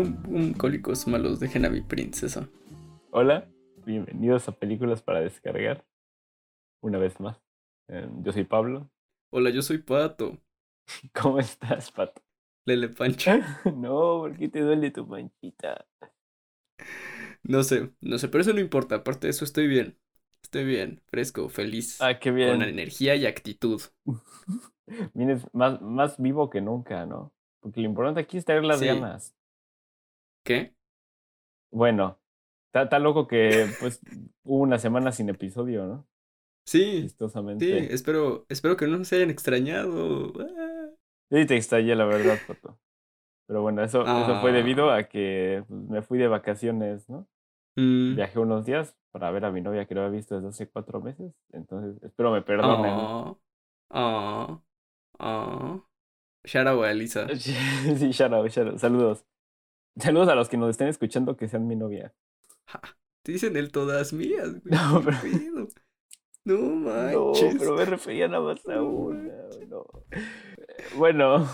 Pum, cólicos malos, dejen a mi princesa. Hola, bienvenidos a Películas para Descargar. Una vez más. Eh, yo soy Pablo. Hola, yo soy Pato. ¿Cómo estás, Pato? Lele Pancha. no, ¿por qué te duele tu manchita? No sé, no sé, pero eso no importa. Aparte de eso, estoy bien. Estoy bien, fresco, feliz. Ah, qué bien. Con energía y actitud. Vienes más, más vivo que nunca, ¿no? Porque lo importante aquí es tener las Sí. ganas. ¿Qué? Bueno, está, está loco que pues hubo una semana sin episodio, ¿no? Sí, sí, espero, espero que no se hayan extrañado. Ah. Sí, te extrañé, la verdad, Pato. Pero bueno, eso, eso fue Ah. debido a que pues, me fui de vacaciones, ¿no? Mm. Viajé unos días para ver a mi novia que no había visto desde hace cuatro meses. Entonces, espero me perdonen. Ah, ah. Shout out a Elisa. Sí, shout out, shout out. Saludos. Saludos a los que nos estén escuchando que sean mi novia. Ja, Te dicen el todas mías, güey. No, pero-. No No, manches. pero me refería nada más a No una. no. Bueno,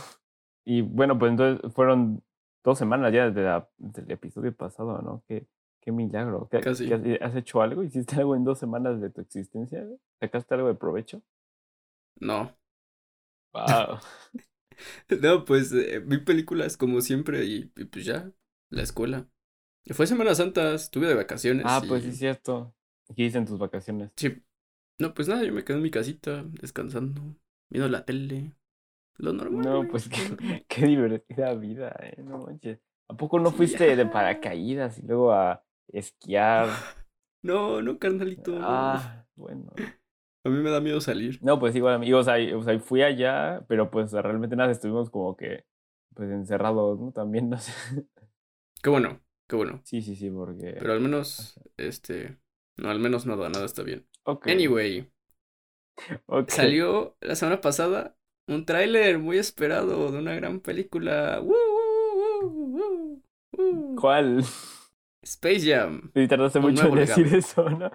y bueno, pues entonces fueron dos semanas ya desde, la- desde el episodio pasado, ¿no? Qué, qué milagro. ¿Qué- Casi. qué has, has hecho algo? ¿Hiciste algo en dos semanas de tu existencia? ¿Sacaste algo de provecho? No. Wow. No, pues eh, vi películas como siempre y, y pues ya, la escuela. Y Fue Semana Santa, estuve de vacaciones. ah, pues sí, es cierto. ¿Qué hice en tus vacaciones? Sí. No, pues nada, yo me quedé en mi casita, descansando, viendo la tele. Lo normal. No, güey, pues qué, qué divertida vida, ¿eh? No manches. ¿A poco no Sí, fuiste de paracaídas y luego a esquiar? No, no, carnalito. Ah, bueno. A mí me da miedo salir. No, pues igual, amigos, ahí, o sea, fui allá, pero pues realmente nada, estuvimos como que, pues encerrados, ¿no? También, no sé. Qué bueno, qué bueno. Sí, sí, sí, porque... Pero al menos, este, no, al menos nada, nada está bien. Ok, Anyway, ok. salió la semana pasada un tráiler muy esperado de una gran película. ¡Woo, woo, woo! ¿Cuál? Space Jam. Sí, tardaste mucho en decir eso, ¿no?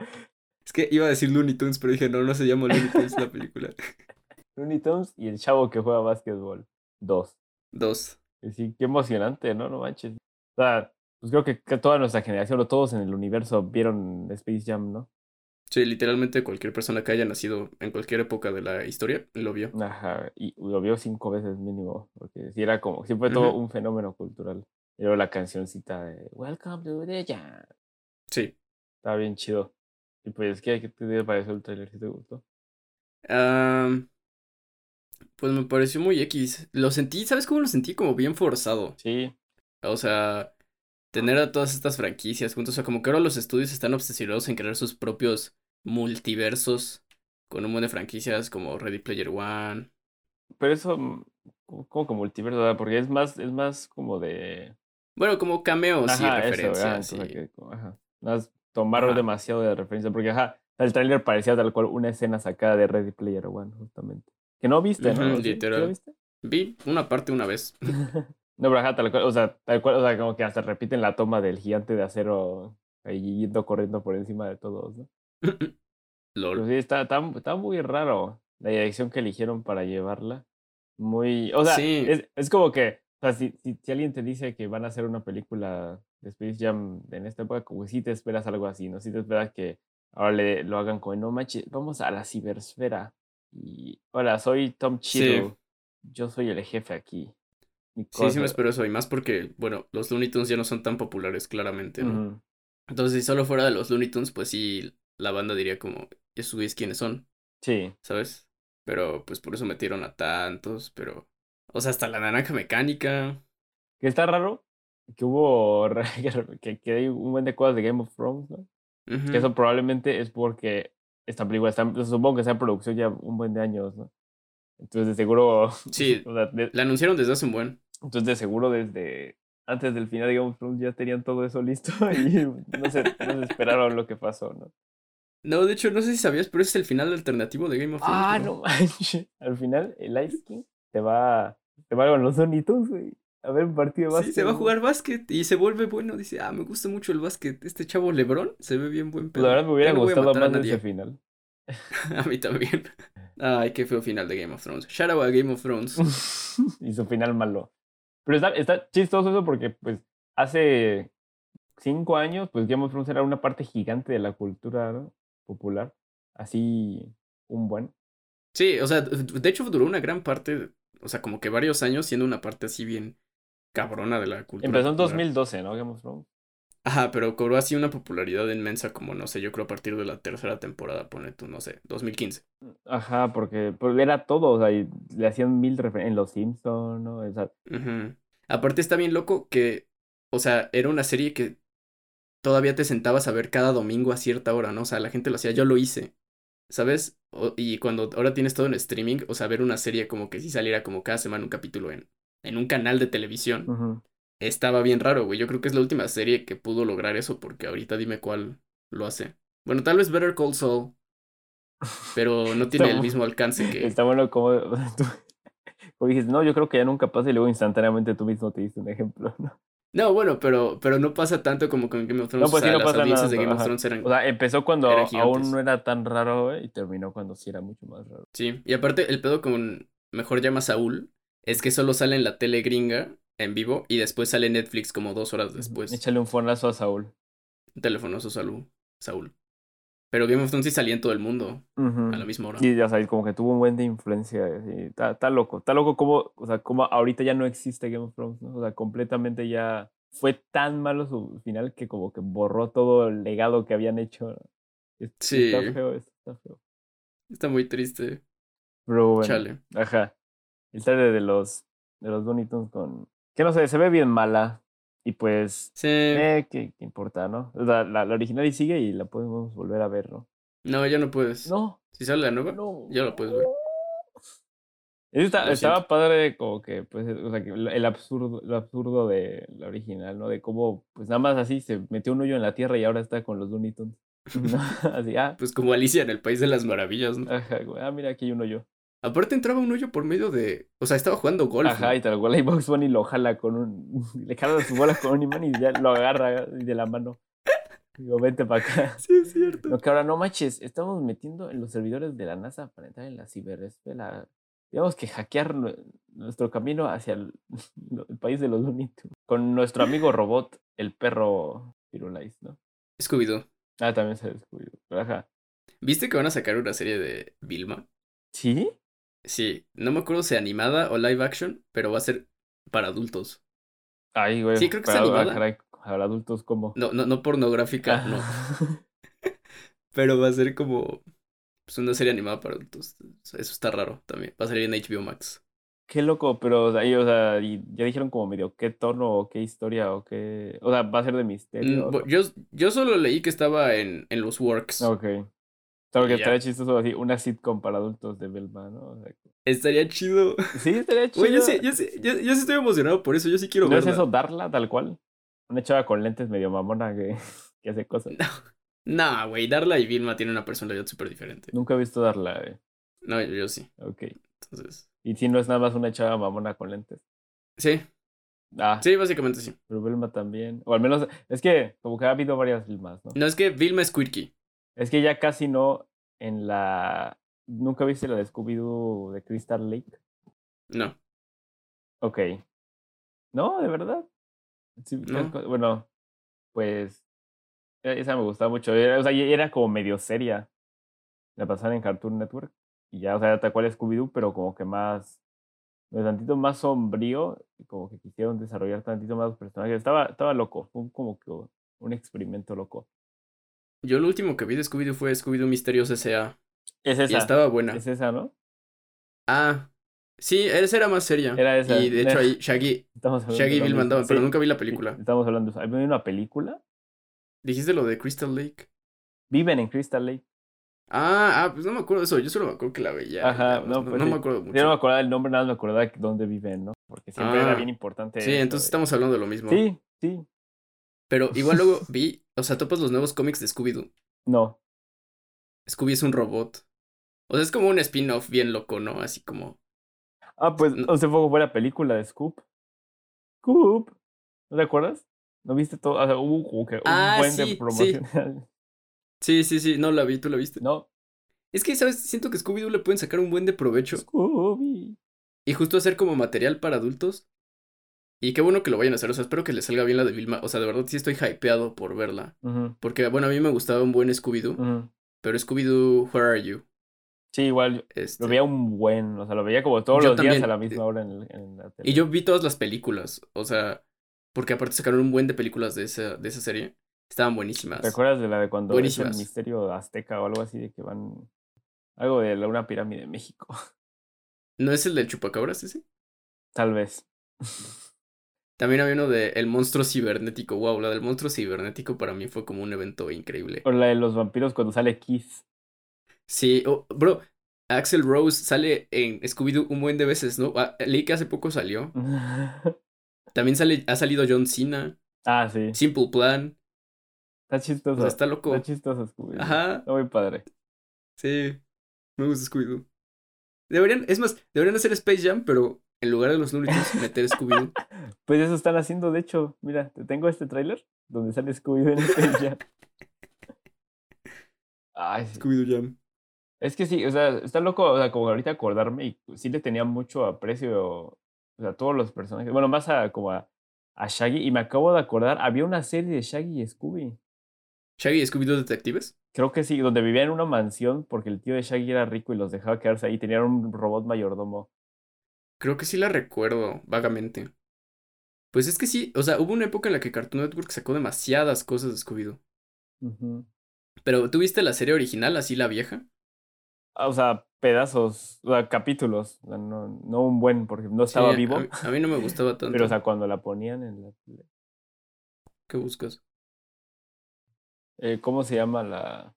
Es que iba a decir Looney Tunes, pero dije, no, no se llama Looney Tunes la película. Looney Tunes y el chavo que juega básquetbol. Dos. Dos. Sí, qué emocionante, ¿no? No manches. O sea, pues creo que, toda nuestra generación o todos en el universo vieron Space Jam, ¿no? Sí, literalmente cualquier persona que haya nacido en cualquier época de la historia lo vio. Ajá, y lo vio cinco veces mínimo, porque sí era como, fue todo un fenómeno cultural. Y luego la cancioncita de Welcome to the Jam. Sí. Estaba bien chido. Y pues, ¿qué, qué te pareció el trailer? ¿Sí te gustó? Am, pues me pareció muy X. Lo sentí, ¿sabes cómo lo sentí? Como bien forzado. Sí, O sea, tener a todas estas franquicias juntos. O sea, como que ahora los estudios están obsesionados en crear sus propios multiversos con un montón de franquicias como Ready Player One. pero eso, mm, como que multiverso, ¿verdad? Porque es más, es más como de... Bueno, como cameos y Ajá, eso, referencias. ¿verdad? Cosa y- que, como, ajá. Más tomaron Ajá. demasiado de referencia, porque ajá, el trailer parecía tal cual una escena sacada de Ready Player One, justamente. Que no viste, ¿no? ¿Sí? ¿Sí lo literal. viste? Vi una parte una vez. No, pero ajá, tal cual, o sea, tal cual, o sea, como que hasta repiten la toma del gigante de acero ahí yendo corriendo por encima de todos, ¿no? Pero LOL. sí, está, está, está muy raro la dirección que eligieron para llevarla. Muy, o sea, Sí. es, es como que, o sea, si, si, si alguien te dice que van a hacer una película de Space Jam en esta época, como que sí te esperas algo así, ¿no? Sí te esperas que ahora le, lo hagan como, no manches, vamos a la cibersfera. Y, hola, soy Tom Sí. Chido. Yo soy el jefe aquí. Sí, sí me espero eso. Y más porque, bueno, los Looney Tunes ya no son tan populares, claramente, ¿no? Entonces, si solo fuera de los Looney Tunes, pues sí, la banda diría como, ¿esos güeyes quiénes son? Sí. ¿Sabes? Pero, pues por eso metieron a tantos, pero... O sea, hasta la naranja mecánica. Que está raro que hubo que, que hay un buen de cosas de Game of Thrones, ¿no? Ujú. Que eso probablemente es porque esta película está, supongo que está en producción ya un buen de años, ¿no? Entonces de seguro, Sí. o sea, de- La anunciaron desde hace un buen. entonces de seguro desde antes del final de Game of Thrones ya tenían todo eso listo y no se, no se esperaron lo que pasó, ¿no? No, de hecho, no sé si sabías, pero ese es el final alternativo de Game of Thrones. Ah, no manches. Al final el Ice King te va, te va con los sonitos, güey. A ver un partido de Sí, básquet. se va a jugar básquet y se vuelve bueno. Dice, ah, me gusta mucho el básquet. Este chavo Lebrón se ve bien buen pedo. La verdad me hubiera no gustado más nadie. ese final. A mí también. Ay, qué feo final de Game of Thrones. Shout out a Game of Thrones. y su final malo. Pero está, está chistoso eso porque, pues, hace cinco años, pues Game of Thrones era una parte gigante de la cultura popular. Así, un buen. Sí, o sea, de hecho duró una gran parte, o sea, como que varios años siendo una parte así bien cabrona de la cultura. Empezó en popular. 2012, ¿no? Game of Thrones. Ajá, pero cobró así una popularidad inmensa como, no sé, yo creo a partir de la tercera temporada, pone tú, no sé, 2015. Ajá, porque, porque era todo, o sea, y le hacían mil referencias en Los Simpsons, ¿no? O sea. Aparte está bien loco que, o sea, era una serie que todavía te sentabas a ver cada domingo a cierta hora, ¿no? O sea, la gente lo hacía, yo lo hice, ¿sabes? O- y cuando ahora tienes todo en streaming, o sea, ver una serie como que si saliera como cada semana un capítulo en, en un canal de televisión, estaba bien raro, güey. Yo creo que es la última serie que pudo lograr eso, porque ahorita dime cuál lo hace. Bueno, tal vez Better Call Saul, pero no tiene el mismo alcance que... Está bueno como tú como dices, no, yo creo que ya nunca pasa y luego instantáneamente tú mismo te diste un ejemplo, ¿no? No, bueno, pero, pero no pasa tanto como con Game of Thrones. No, pues o sea, sí, no las pasa nada. de Game of. Thrones eran... O sea, empezó cuando aún no era tan raro güey, y terminó cuando sí era mucho más raro. Sí, y aparte el pedo con Mejor llama Saúl es que solo sale en la tele gringa en vivo y después sale Netflix como dos horas después. Échale un fonazo a Saúl. Teléfono, Saúl. Saúl. Pero Game of Thrones sí salía en todo el mundo a la misma hora. Y ya sabes, como que tuvo un buen de influencia. sí, Está, está loco. Está loco como, o sea, como ahorita ya no existe Game of Thrones, ¿no? O sea, completamente ya fue tan malo su final que como que borró todo el legado que habían hecho. Sí. Está feo, está feo. Está muy triste. Pero bueno, Chale. ajá. El trailer de los, de los Looney Tunes con... Que no sé, se ve bien mala. Y pues, Sí. eh, ¿qué, qué importa, no? Sea, la, la original y sigue y la podemos volver a ver, ¿no? No, ya no puedes. No, Si sale la nueva, no. ya la puedes ver. Eso está- estaba padre como que, pues, o sea, que el el absurdo, lo absurdo de la original, ¿no? De cómo, pues nada más así se metió un hoyo en la tierra y ahora está con los Looney Tunes. ¿no? Así, ah, Pues como Alicia en el País de las Maravillas, ¿no? ajá, ah, mira, aquí hay un hoyo. Aparte entraba un hoyo por medio de... O sea, estaba jugando golf. Ajá, ¿no? y tal cual, y Box Bunny lo jala con un, le jala su bola con un imán y ya lo agarra de la mano. Digo, vente para acá. Sí, es cierto. No, que ahora no manches, estamos metiendo en los servidores de la NASA para entrar en la ciberesfera. Digamos que hackear nue- nuestro camino hacia el, el país de los Tunes. Con nuestro amigo robot, el perro Firulais, ¿no? Scooby-Doo. Ah, también se. Pero ajá. ¿Viste que van a sacar una serie de Vilma? ¿Sí? Sí, no me acuerdo si animada o live action, pero va a ser para adultos. Ay, güey. Sí, creo que para- ah, animada. caray, para adultos, ¿cómo? No, no, no pornográfica, no. Pero va a ser como pues, una serie animada para adultos. Eso está raro también. Va a salir en HBO Max. Qué loco, pero y, o sea, y ya dijeron como medio qué tono o qué historia o qué. O sea, va a ser de misterio. Mm, Yo, yo solo leí que estaba en, en los works. Ok. Estaría chistoso así, una sitcom para adultos de Belma, ¿no? O sea, Estaría chido. sí, estaría chido. Güey, yo sí, yo sí, yo, yo sí estoy emocionado por eso. Yo sí quiero ¿No es verla. eso darla tal cual? Una chava con lentes medio mamona que, que hace cosas. Nah, güey, Darla y Vilma tienen una personalidad súper diferente. Nunca he visto darla, eh. No, yo, yo sí. Ok. Entonces. Y si no es nada más una chava mamona con lentes. Sí, Ah, sí, básicamente sí. pero Belma también. O al menos, es que como que ha habido varias Vilmas, ¿no? No es que Vilma es quirky. Es que ya casi no en la... ¿Nunca viste la de Scooby-Doo de Crystal Lake? No. Ok. No, de verdad. Sí, No. Bueno, pues e- esa me gustaba mucho. Era, o sea, era como medio seria. La pasaban en Cartoon Network. Y ya, o sea, tal cual Scooby-Doo, pero como que más. Un tantito más sombrío. y Como que quisieron desarrollar tantito más los personajes. Estaba, estaba loco. Fue como que un experimento loco. Yo lo último que vi de Scooby-Doo fue Scooby-Doo Misterios S.A. Es Y esa. estaba buena. Es esa, ¿no? Ah, sí, esa era más seria. Era esa. Y de hecho ahí Shaggy, Shaggy de y lo Vilma mismo. andaban, pero nunca vi la película. Estamos hablando. ¿Hay una película? Dijiste lo de Crystal Lake. Viven en Crystal Lake. Ah, ah, pues no me acuerdo de eso. Yo solo me acuerdo que la veía. Ajá, no, pues no me acuerdo mucho. Yo no me acordaba del nombre, nada más me acordaba de dónde viven, ¿no? Porque siempre era Ah, bien importante. Sí, entonces de- estamos hablando de lo mismo. Sí, sí. Pero igual luego vi, o sea, topas los nuevos cómics de Scooby-Doo. No. Scooby es un robot. O sea, es como un spin-off bien loco, ¿no? Así como. Ah, pues No. hace poco fue la película de Scoop. Scoop. ¿No te acuerdas? ¿No viste todo? O sea, hubo como que un Ah, buen sí, de sí. promoción. Sí, sí, sí, no la vi, ¿tú la viste? no. Es que, ¿sabes? Siento que Scooby-Doo le pueden sacar un buen de provecho. Scooby. Y justo hacer como material para adultos. Y qué bueno que lo vayan a hacer, o sea, espero que le salga bien la de Vilma. O sea, de verdad sí estoy hypeado por verla. Porque, bueno, a mí me gustaba un buen Scooby-Doo, pero Scooby-Doo, Where Are You? Sí, igual Este, lo veía un buen, o sea, lo veía como todos Yo los días a la eh, misma hora en, el- en la tele. Y yo vi todas las películas, o sea, porque aparte sacaron un buen de películas de esa, de esa serie. Estaban ¿Te buenísimas. acuerdas de la de cuando es el misterio azteca o algo así de que van algo de la- una pirámide en México? ¿No es el del chupacabras ese? Tal vez. También había uno de El monstruo cibernético. Wow, la del monstruo cibernético para mí fue como un evento increíble. O la de los vampiros cuando sale Kiss. Sí, oh, bro, Axel Rose sale en Scooby-Doo un buen de veces, ¿no? Ah, leí que hace poco salió. También sale, ha salido John Cena, ah, sí. Simple Plan. Está O chistoso. sea, está loco. Está chistoso Scooby. Ajá, Está muy padre. sí. Me gusta Scooby-Doo. Deberían, es más, deberían hacer Space Jam, pero en lugar de los Looney Tunes, meter Scooby-Doo. Pues eso están haciendo, de hecho. Mira, te tengo este tráiler donde sale Scooby en. Ay, sí. Scooby-Doo Jam. Es que sí, o sea, está loco, o sea, como ahorita acordarme y sí le tenía mucho aprecio, o sea, a todos los personajes. Bueno, más a como a, a Shaggy. Y me acabo de acordar, había una serie de Shaggy y Scooby. Shaggy y Scooby-Doo Detectives. Creo que sí, donde vivían en una mansión porque el tío de Shaggy era rico y los dejaba quedarse ahí. Tenían un robot mayordomo. Creo que sí la recuerdo, vagamente. Pues es que sí, o sea, hubo una época en la que Cartoon Network sacó demasiadas cosas de Scooby-Doo. Pero, ¿tú viste la serie original, así la vieja? Ah, O sea, pedazos, o sea, capítulos. o sea, no, no un buen, porque no estaba Sí, vivo. A mí, a mí no me gustaba tanto. Pero, o sea, cuando la ponían en la. ¿Qué buscas? Eh, ¿Cómo se llama la...?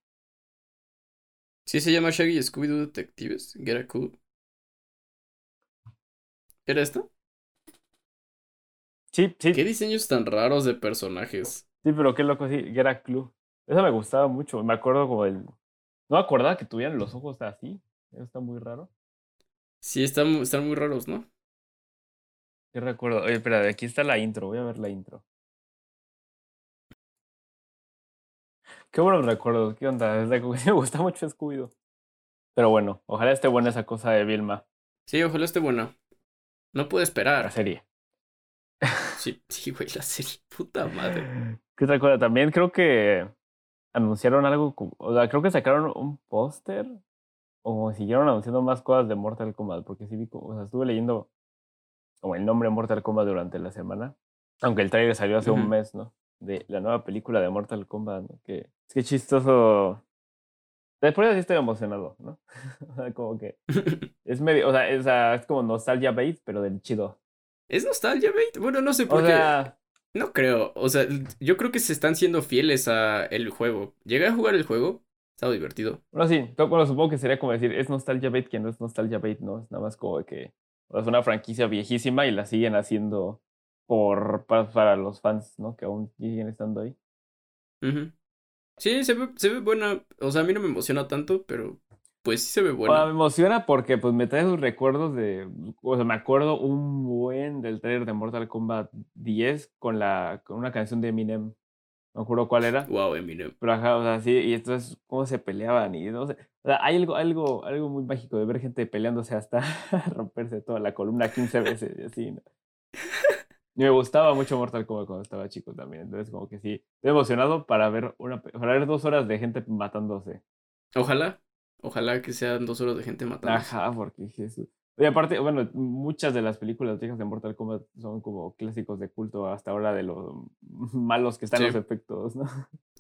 Sí, se llama Shaggy y Scooby-Doo Detectives. Get a Cool. ¿Era esto? Sí, sí, ¿Qué diseños tan raros de personajes? sí, pero qué loco, sí, Get Clue. Esa me gustaba mucho. Me acuerdo como el... No me acordaba que tuvieran los ojos así. Eso está muy raro. Sí, están, están muy raros, ¿no? Yo recuerdo. Oye, espera, aquí está la intro. Voy a ver la intro. Qué buenos recuerdos. ¿Qué onda? Que me gusta mucho Scooby-Doo. Pero bueno, ojalá esté buena esa cosa de Vilma. Sí, ojalá esté buena. No puedo La esperar. serie. Sí, sí, güey, la serie. Puta madre. ¿Qué otra cosa? También creo que anunciaron algo. O sea, creo que sacaron un póster. O siguieron anunciando más cosas de Mortal Kombat. Porque sí vi, o sea, estuve leyendo como el nombre Mortal Kombat durante la semana. Aunque el trailer salió hace un mes, ¿no? De la nueva película de Mortal Kombat, ¿no? Que es que chistoso. Después así estoy emocionado, ¿no? O como que es medio, o sea, es, es como nostalgia bait, pero del chido. ¿Es nostalgia, bait? Bueno, no sé O por qué. sea, No creo. O sea, yo creo que se están siendo fieles a el juego. Llegué a jugar el juego. Estaba divertido. bueno, sí, bueno, supongo que sería como decir, es nostalgia bait que no es nostalgia bait, ¿no? Es nada más como que o sea, es una franquicia viejísima y la siguen haciendo por para, para los fans, ¿no? Que aún siguen estando ahí. Ujú. Sí, se ve, se ve buena. O sea, a mí no me emociona tanto, pero pues sí se ve O sea, me buena. emociona porque pues me trae sus recuerdos de, o sea, me acuerdo un buen del trailer de Mortal Kombat 10 con la con una canción de Eminem. No acuerdo cuál era. Wow, Eminem. Pero ajá, o sea, sí, y entonces cómo se peleaban y no sé. O sea, hay algo, algo, algo muy mágico de ver gente peleándose hasta romperse toda la columna 15 veces y así, ¿no? Y me gustaba mucho Mortal Kombat cuando estaba chico también. Entonces, como que sí, estoy emocionado para ver una para ver dos horas de gente matándose. Ojalá. Ojalá que sean dos horas de gente matándose. Ajá, porque Jesús. Y aparte, bueno, muchas de las películas viejas de Mortal Kombat son como clásicos de culto hasta ahora de lo malos que están Sí. los efectos, ¿no?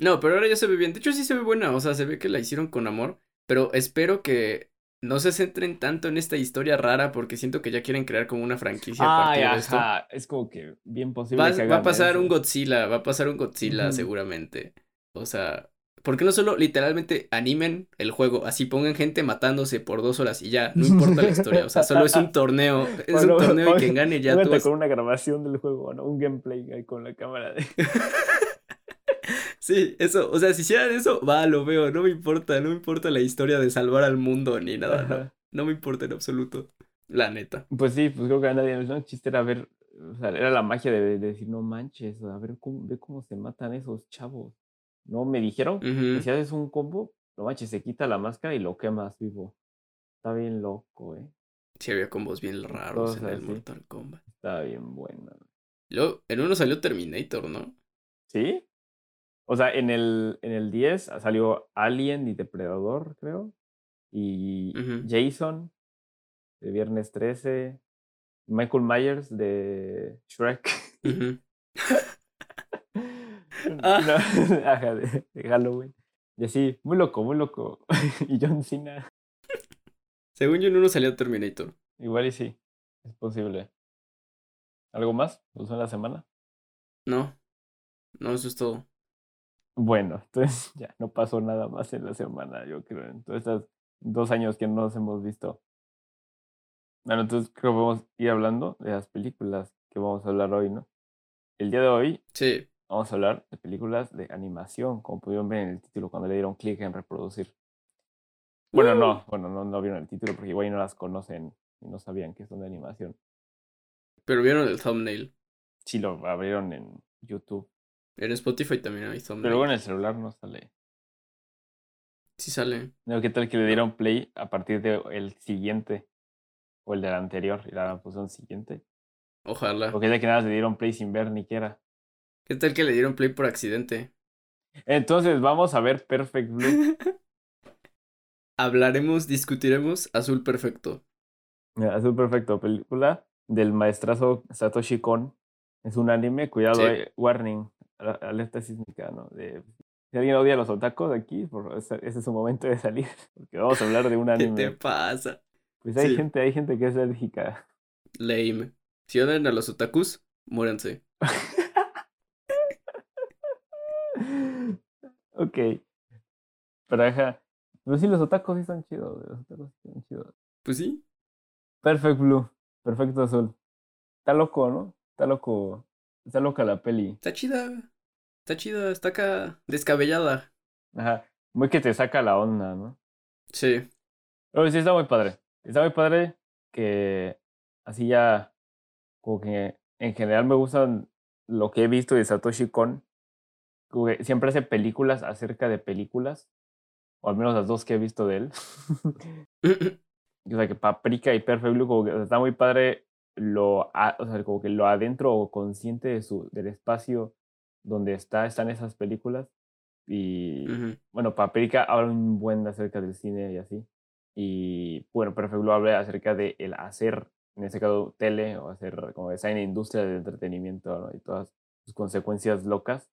No, pero ahora ya se ve bien. De hecho, sí se ve buena. O sea, se ve que la hicieron con amor. Pero espero que no se centren tanto en esta historia rara porque siento que ya quieren crear como una franquicia a Ay, partir de esto. ajá, es como que bien posible Va, que va a pasar eso. un Godzilla, va a pasar un Godzilla seguramente. O sea, ¿por qué no solo literalmente animen el juego? Así pongan gente matándose por dos horas y ya, no importa la historia. O sea, solo es un torneo. Es Bueno, un torneo y quien gane ya tú con una grabación del juego, ¿no? Un gameplay ahí con la cámara de... Sí, eso, o sea, si hicieran eso, va, lo veo, no me importa, no me importa la historia de salvar al mundo ni nada, no, Ajá. no me importa en absoluto, la neta. Pues sí, pues creo que a nadie, ¿no? El chiste era ver, o sea, era la magia de, de decir, no manches, a ver cómo, ve cómo se matan esos chavos. No, me dijeron que si haces un combo, no manches, se quita la máscara y lo quemas vivo. Está bien loco, ¿eh? Sí, había combos bien raros en el así. Mortal Kombat. Está bien buena. Luego, en uno salió Terminator, ¿no? ¿Sí? O sea, en el, en el 10 salió Alien y Depredador, creo. Y. Jason de Viernes 13. Michael Myers de Shrek. No, ajá, de, de Halloween. Y así, muy loco, muy loco. y John Cena. Según yo, en uno salió Terminator. Igual y sí, es posible. ¿Algo más? ¿Usó en la semana? No. No, eso es todo. Bueno, entonces ya no pasó nada más en la semana, yo creo, en todos estos dos años que no nos hemos visto. Bueno, entonces creo que vamos a ir hablando de las películas que vamos a hablar hoy, ¿no? El día de hoy Sí. vamos a hablar de películas de animación, como pudieron ver en el título cuando le dieron clic en reproducir. Bueno, no, bueno, no, no vieron el título porque igual no las conocen y no sabían que son de animación. Pero vieron el thumbnail. Sí lo abrieron en YouTube, En Spotify también hay pero thumbnail. luego en el celular no sale. Sí sale. No, ¿qué tal que le dieron play a partir del siguiente? O el del anterior, y la pusieron siguiente. Ojalá. O qué tal que nada le dieron play sin ver ni quiera. ¿Qué tal que le dieron play por accidente? Entonces vamos a ver Perfect Blue. Hablaremos, discutiremos Azul Perfecto. Azul Perfecto, película del maestrazo Satoshi Kon. Es un anime, cuidado, Sí. eh, warning, alerta sísmica, ¿no? De, si alguien odia a los otakus aquí, por, ese, es su momento de salir, porque vamos a hablar de un ¿Qué anime. te pasa? Pues hay Sí. gente, hay gente que es alérgica. Lame. Si odian a los otakus, muéranse. ok. Pero ajá. Pero sí, los otakus sí están chidos. Los otakus están chidos. Pues sí. Perfect Blue. Perfecto azul. Está loco, ¿no? Está loco. Está loca la peli. Está chida. Está chida. Está acá descabellada. Ajá. Muy que te saca la onda, ¿no? Sí. Pero sí está muy padre. Está muy padre que así ya como que en general me gustan lo que he visto de Satoshi Kon. Como que siempre hace películas acerca de películas. O al menos las dos que he visto de él. o sea que Paprika y Perfect Blue como que está muy padre lo o sea, como que lo adentro o consciente de su del espacio donde está están esas películas y Ujú. bueno Paprika habla un buen acerca del cine y así y bueno Perfect habla acerca de el hacer en este caso tele o hacer como design industria del entretenimiento ¿no? y todas sus consecuencias locas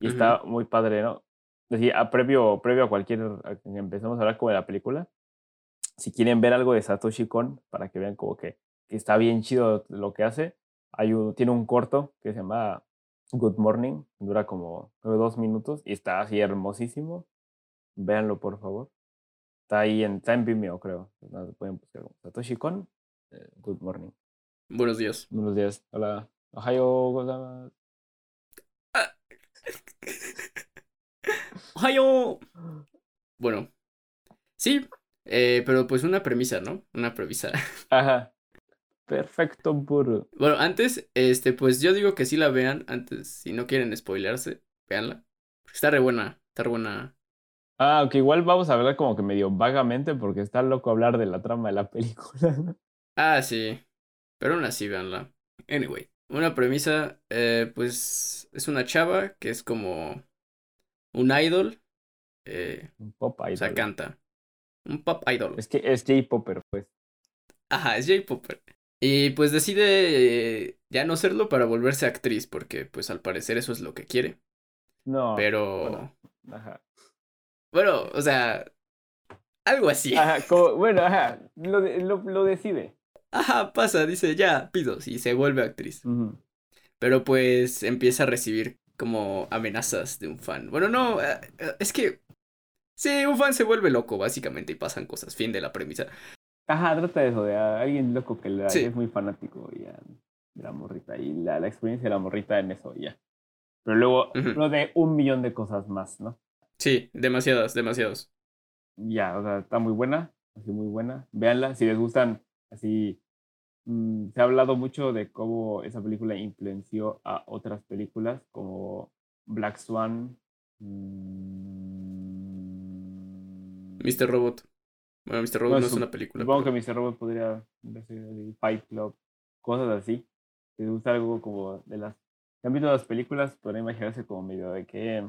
y está muy padre no Decía, a previo, previo a cualquier, a que empecemos a hablar como de la película, si quieren ver algo de Satoshi Kon, para que vean como que, que está bien chido lo que hace, hay un- tiene un corto que se llama Good Morning, dura como creo, dos minutos y está así hermosísimo. Véanlo, por favor. Está ahí en, está en Vimeo, creo. Pueden buscar Satoshi Kon, eh, Good Morning. Buenos días. Buenos días. Hola. Ohayo gozaimasu. ¡Ohayo! Bueno. Sí. eh, pero pues una premisa, ¿no? Una premisa. Ajá. Perfecto, Buru. Bueno, antes, este, pues yo digo que sí la vean. Antes, si no quieren spoilearse. Porque está re buena. Está re buena. Ah, aunque igual vamos a hablar como que medio vagamente porque está loco hablar de la trama de la película. ¿no? Ah, sí. Pero aún así, véanla. Anyway. Una premisa, eh, pues es una chava que es como un idol. eh, Un pop o sea, idol. canta. Un pop idol. Es que es J-Popper, pues. Ajá, es J-Popper. Y pues decide eh, ya no serlo para volverse actriz, porque pues al parecer eso es lo que quiere. No. Pero, bueno. Ajá. bueno, o sea, algo así. Ajá, como- bueno, ajá. Lo, lo, lo decide. Ajá, pasa, dice, ya, pido, y se vuelve actriz. Pero pues empieza a recibir como amenazas de un fan. Bueno, no, eh, eh, es que... Sí, un fan se vuelve loco, básicamente, y pasan cosas. Fin de la premisa. Ajá, trata de eso, de a alguien loco que Sí. es muy fanático ya, de la morrita. Y la, la experiencia de la morrita en eso, ya. Pero luego, Ujú. lo de un millón de cosas más, ¿no? Sí, demasiadas, demasiados. Ya, o sea, está muy buena, así muy buena. Véanla, si les gustan, así. mm, se ha hablado mucho de cómo esa película influenció a otras películas como Black Swan. mm, Mr. Robot. Bueno, Mr. Robot No, no es una película. Supongo que Mr. Robot podría decir Fight Club, cosas así. te gusta algo como de las... ¿Han visto las películas? Podría imaginarse como medio de qué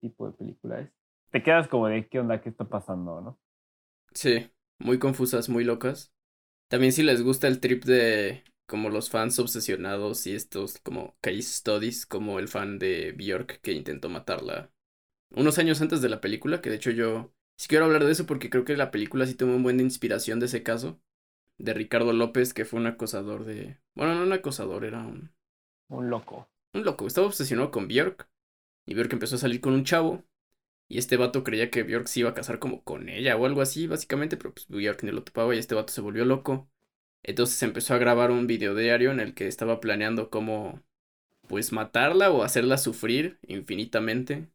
tipo de película es. Te quedas como de qué onda, qué está pasando, ¿no? Sí, muy confusas, muy locas. También si les gusta el trip de como los fans obsesionados y estos como case studies, como el fan de Björk que intentó matarla unos años antes de la película, que de hecho yo sí quiero hablar de eso porque creo que la película sí tuvo un buen de inspiración de ese caso, de Ricardo López, que fue un acosador de... Bueno, no un acosador, era un... Un loco. Un loco, estaba obsesionado con Björk y Björk empezó a salir con un chavo y este vato creía que Björk se iba a casar como con ella o algo así, básicamente, pero pues Björk ni lo topaba y este vato se volvió loco. Entonces empezó a grabar un video diario en el que estaba planeando cómo, pues, matarla o hacerla sufrir infinitamente.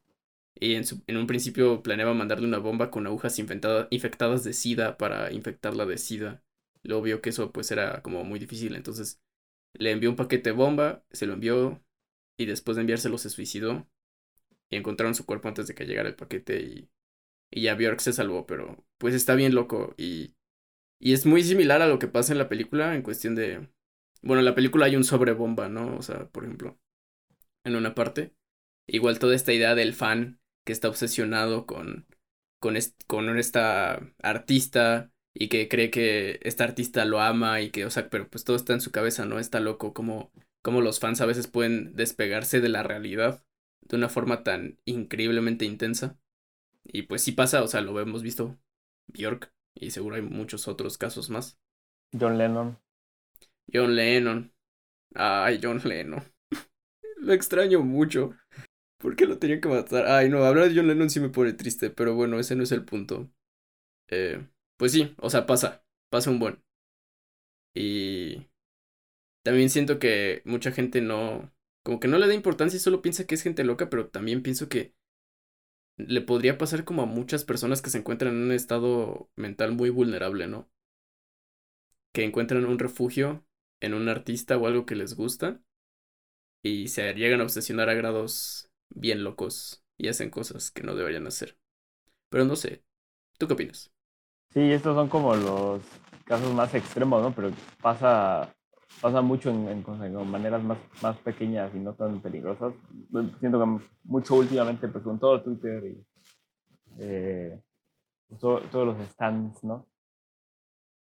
Y en, un principio planeaba mandarle una bomba con agujas infectadas de SIDA para infectarla de SIDA. Luego vio que eso pues era como muy difícil, entonces le envió un paquete de bomba, se lo envió y después de enviárselo se suicidó. Y encontraron su cuerpo antes de que llegara el paquete y, y ya Björk se salvó, pero pues está bien loco y y es muy similar a lo que pasa en la película en cuestión de... Bueno, en la película hay un sobrebomba, ¿no? O sea, por ejemplo, en una parte. Igual toda esta idea del fan que está obsesionado con, con, con esta artista y que cree que esta artista lo ama y que, o sea, pero pues todo está en su cabeza, ¿no? Está loco como, como los fans a veces pueden despegarse de la realidad de una forma tan increíblemente intensa. Y pues sí pasa, o sea, lo hemos visto. Bjork y seguro hay muchos otros casos más. John Lennon. John Lennon. Ay, John Lennon. lo extraño mucho. ¿Por qué lo tenía que matar? Ay, no, hablar de John Lennon sí me pone triste, pero bueno, ese no es el punto. Eh, pues sí, o sea, pasa. Pasa un buen. Y también siento que mucha gente no, como que no le da importancia y solo piensa que es gente loca, pero también pienso que le podría pasar como a muchas personas que se encuentran en un estado mental muy vulnerable, ¿no? Que encuentran un refugio en un artista o algo que les gusta y se llegan a obsesionar a grados bien locos y hacen cosas que no deberían hacer. Pero no sé, ¿tú qué opinas? Sí, estos son como los casos más extremos, ¿no? Pero pasa pasa mucho en, en, maneras más, más pequeñas y no tan peligrosas. Siento que mucho últimamente, pues con todo Twitter y eh, todos los stands, ¿no?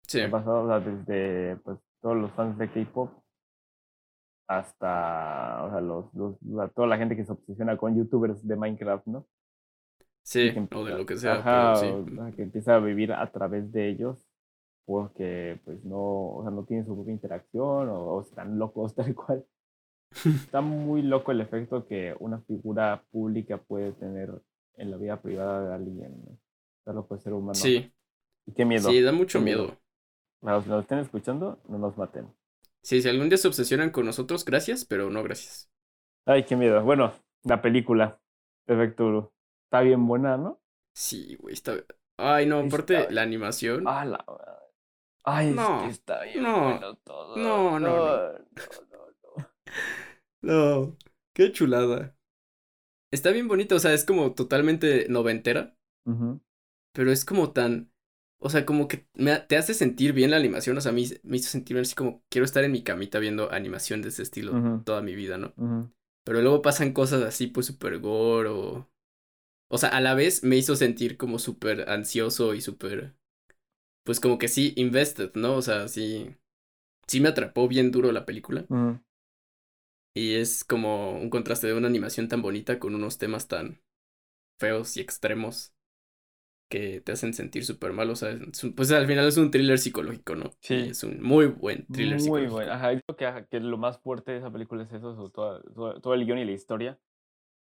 Sí. Ha pasado, o sea, desde pues, todos los fans de K-pop hasta, o sea, los, los, toda la gente que se obsesiona con youtubers de Minecraft, ¿no? Sí, o de lo que sea. que empieza a vivir a través de ellos porque pues no, o sea, no tienen su propia interacción o, están locos tal cual. Está muy loco el efecto que una figura pública puede tener en la vida privada de alguien, ¿no? Solo puede ser humano. Sí. Y qué miedo. Sí, da mucho miedo. Para los que nos estén escuchando, no nos maten. Sí, si algún día se obsesionan con nosotros, gracias, pero no gracias. Ay, qué miedo. Bueno, la película, Perfecto. Está bien buena, ¿no? Sí, güey, está... Ay, no, aparte la animación. Ah, la... Ay, no, está bien no, bueno todo. No, no, no. No, no, no. qué chulada. Está bien bonito, o sea, es como totalmente noventera. Pero es como tan. O sea, como que me, te hace sentir bien la animación. O sea, me, me hizo sentir así como quiero estar en mi camita viendo animación de ese estilo toda mi vida, ¿no? Pero luego pasan cosas así, pues súper gore o. O sea, a la vez me hizo sentir como súper ansioso y súper pues como que sí, invested, ¿no? O sea, sí, sí me atrapó bien duro la película. Y es como un contraste de una animación tan bonita con unos temas tan feos y extremos que te hacen sentir súper mal. O sea, pues al final es un thriller psicológico, ¿no? Sí. es un muy buen thriller muy psicológico. Muy bueno. Ajá, creo que, lo más fuerte de esa película es eso, todo, todo, el guion y la historia.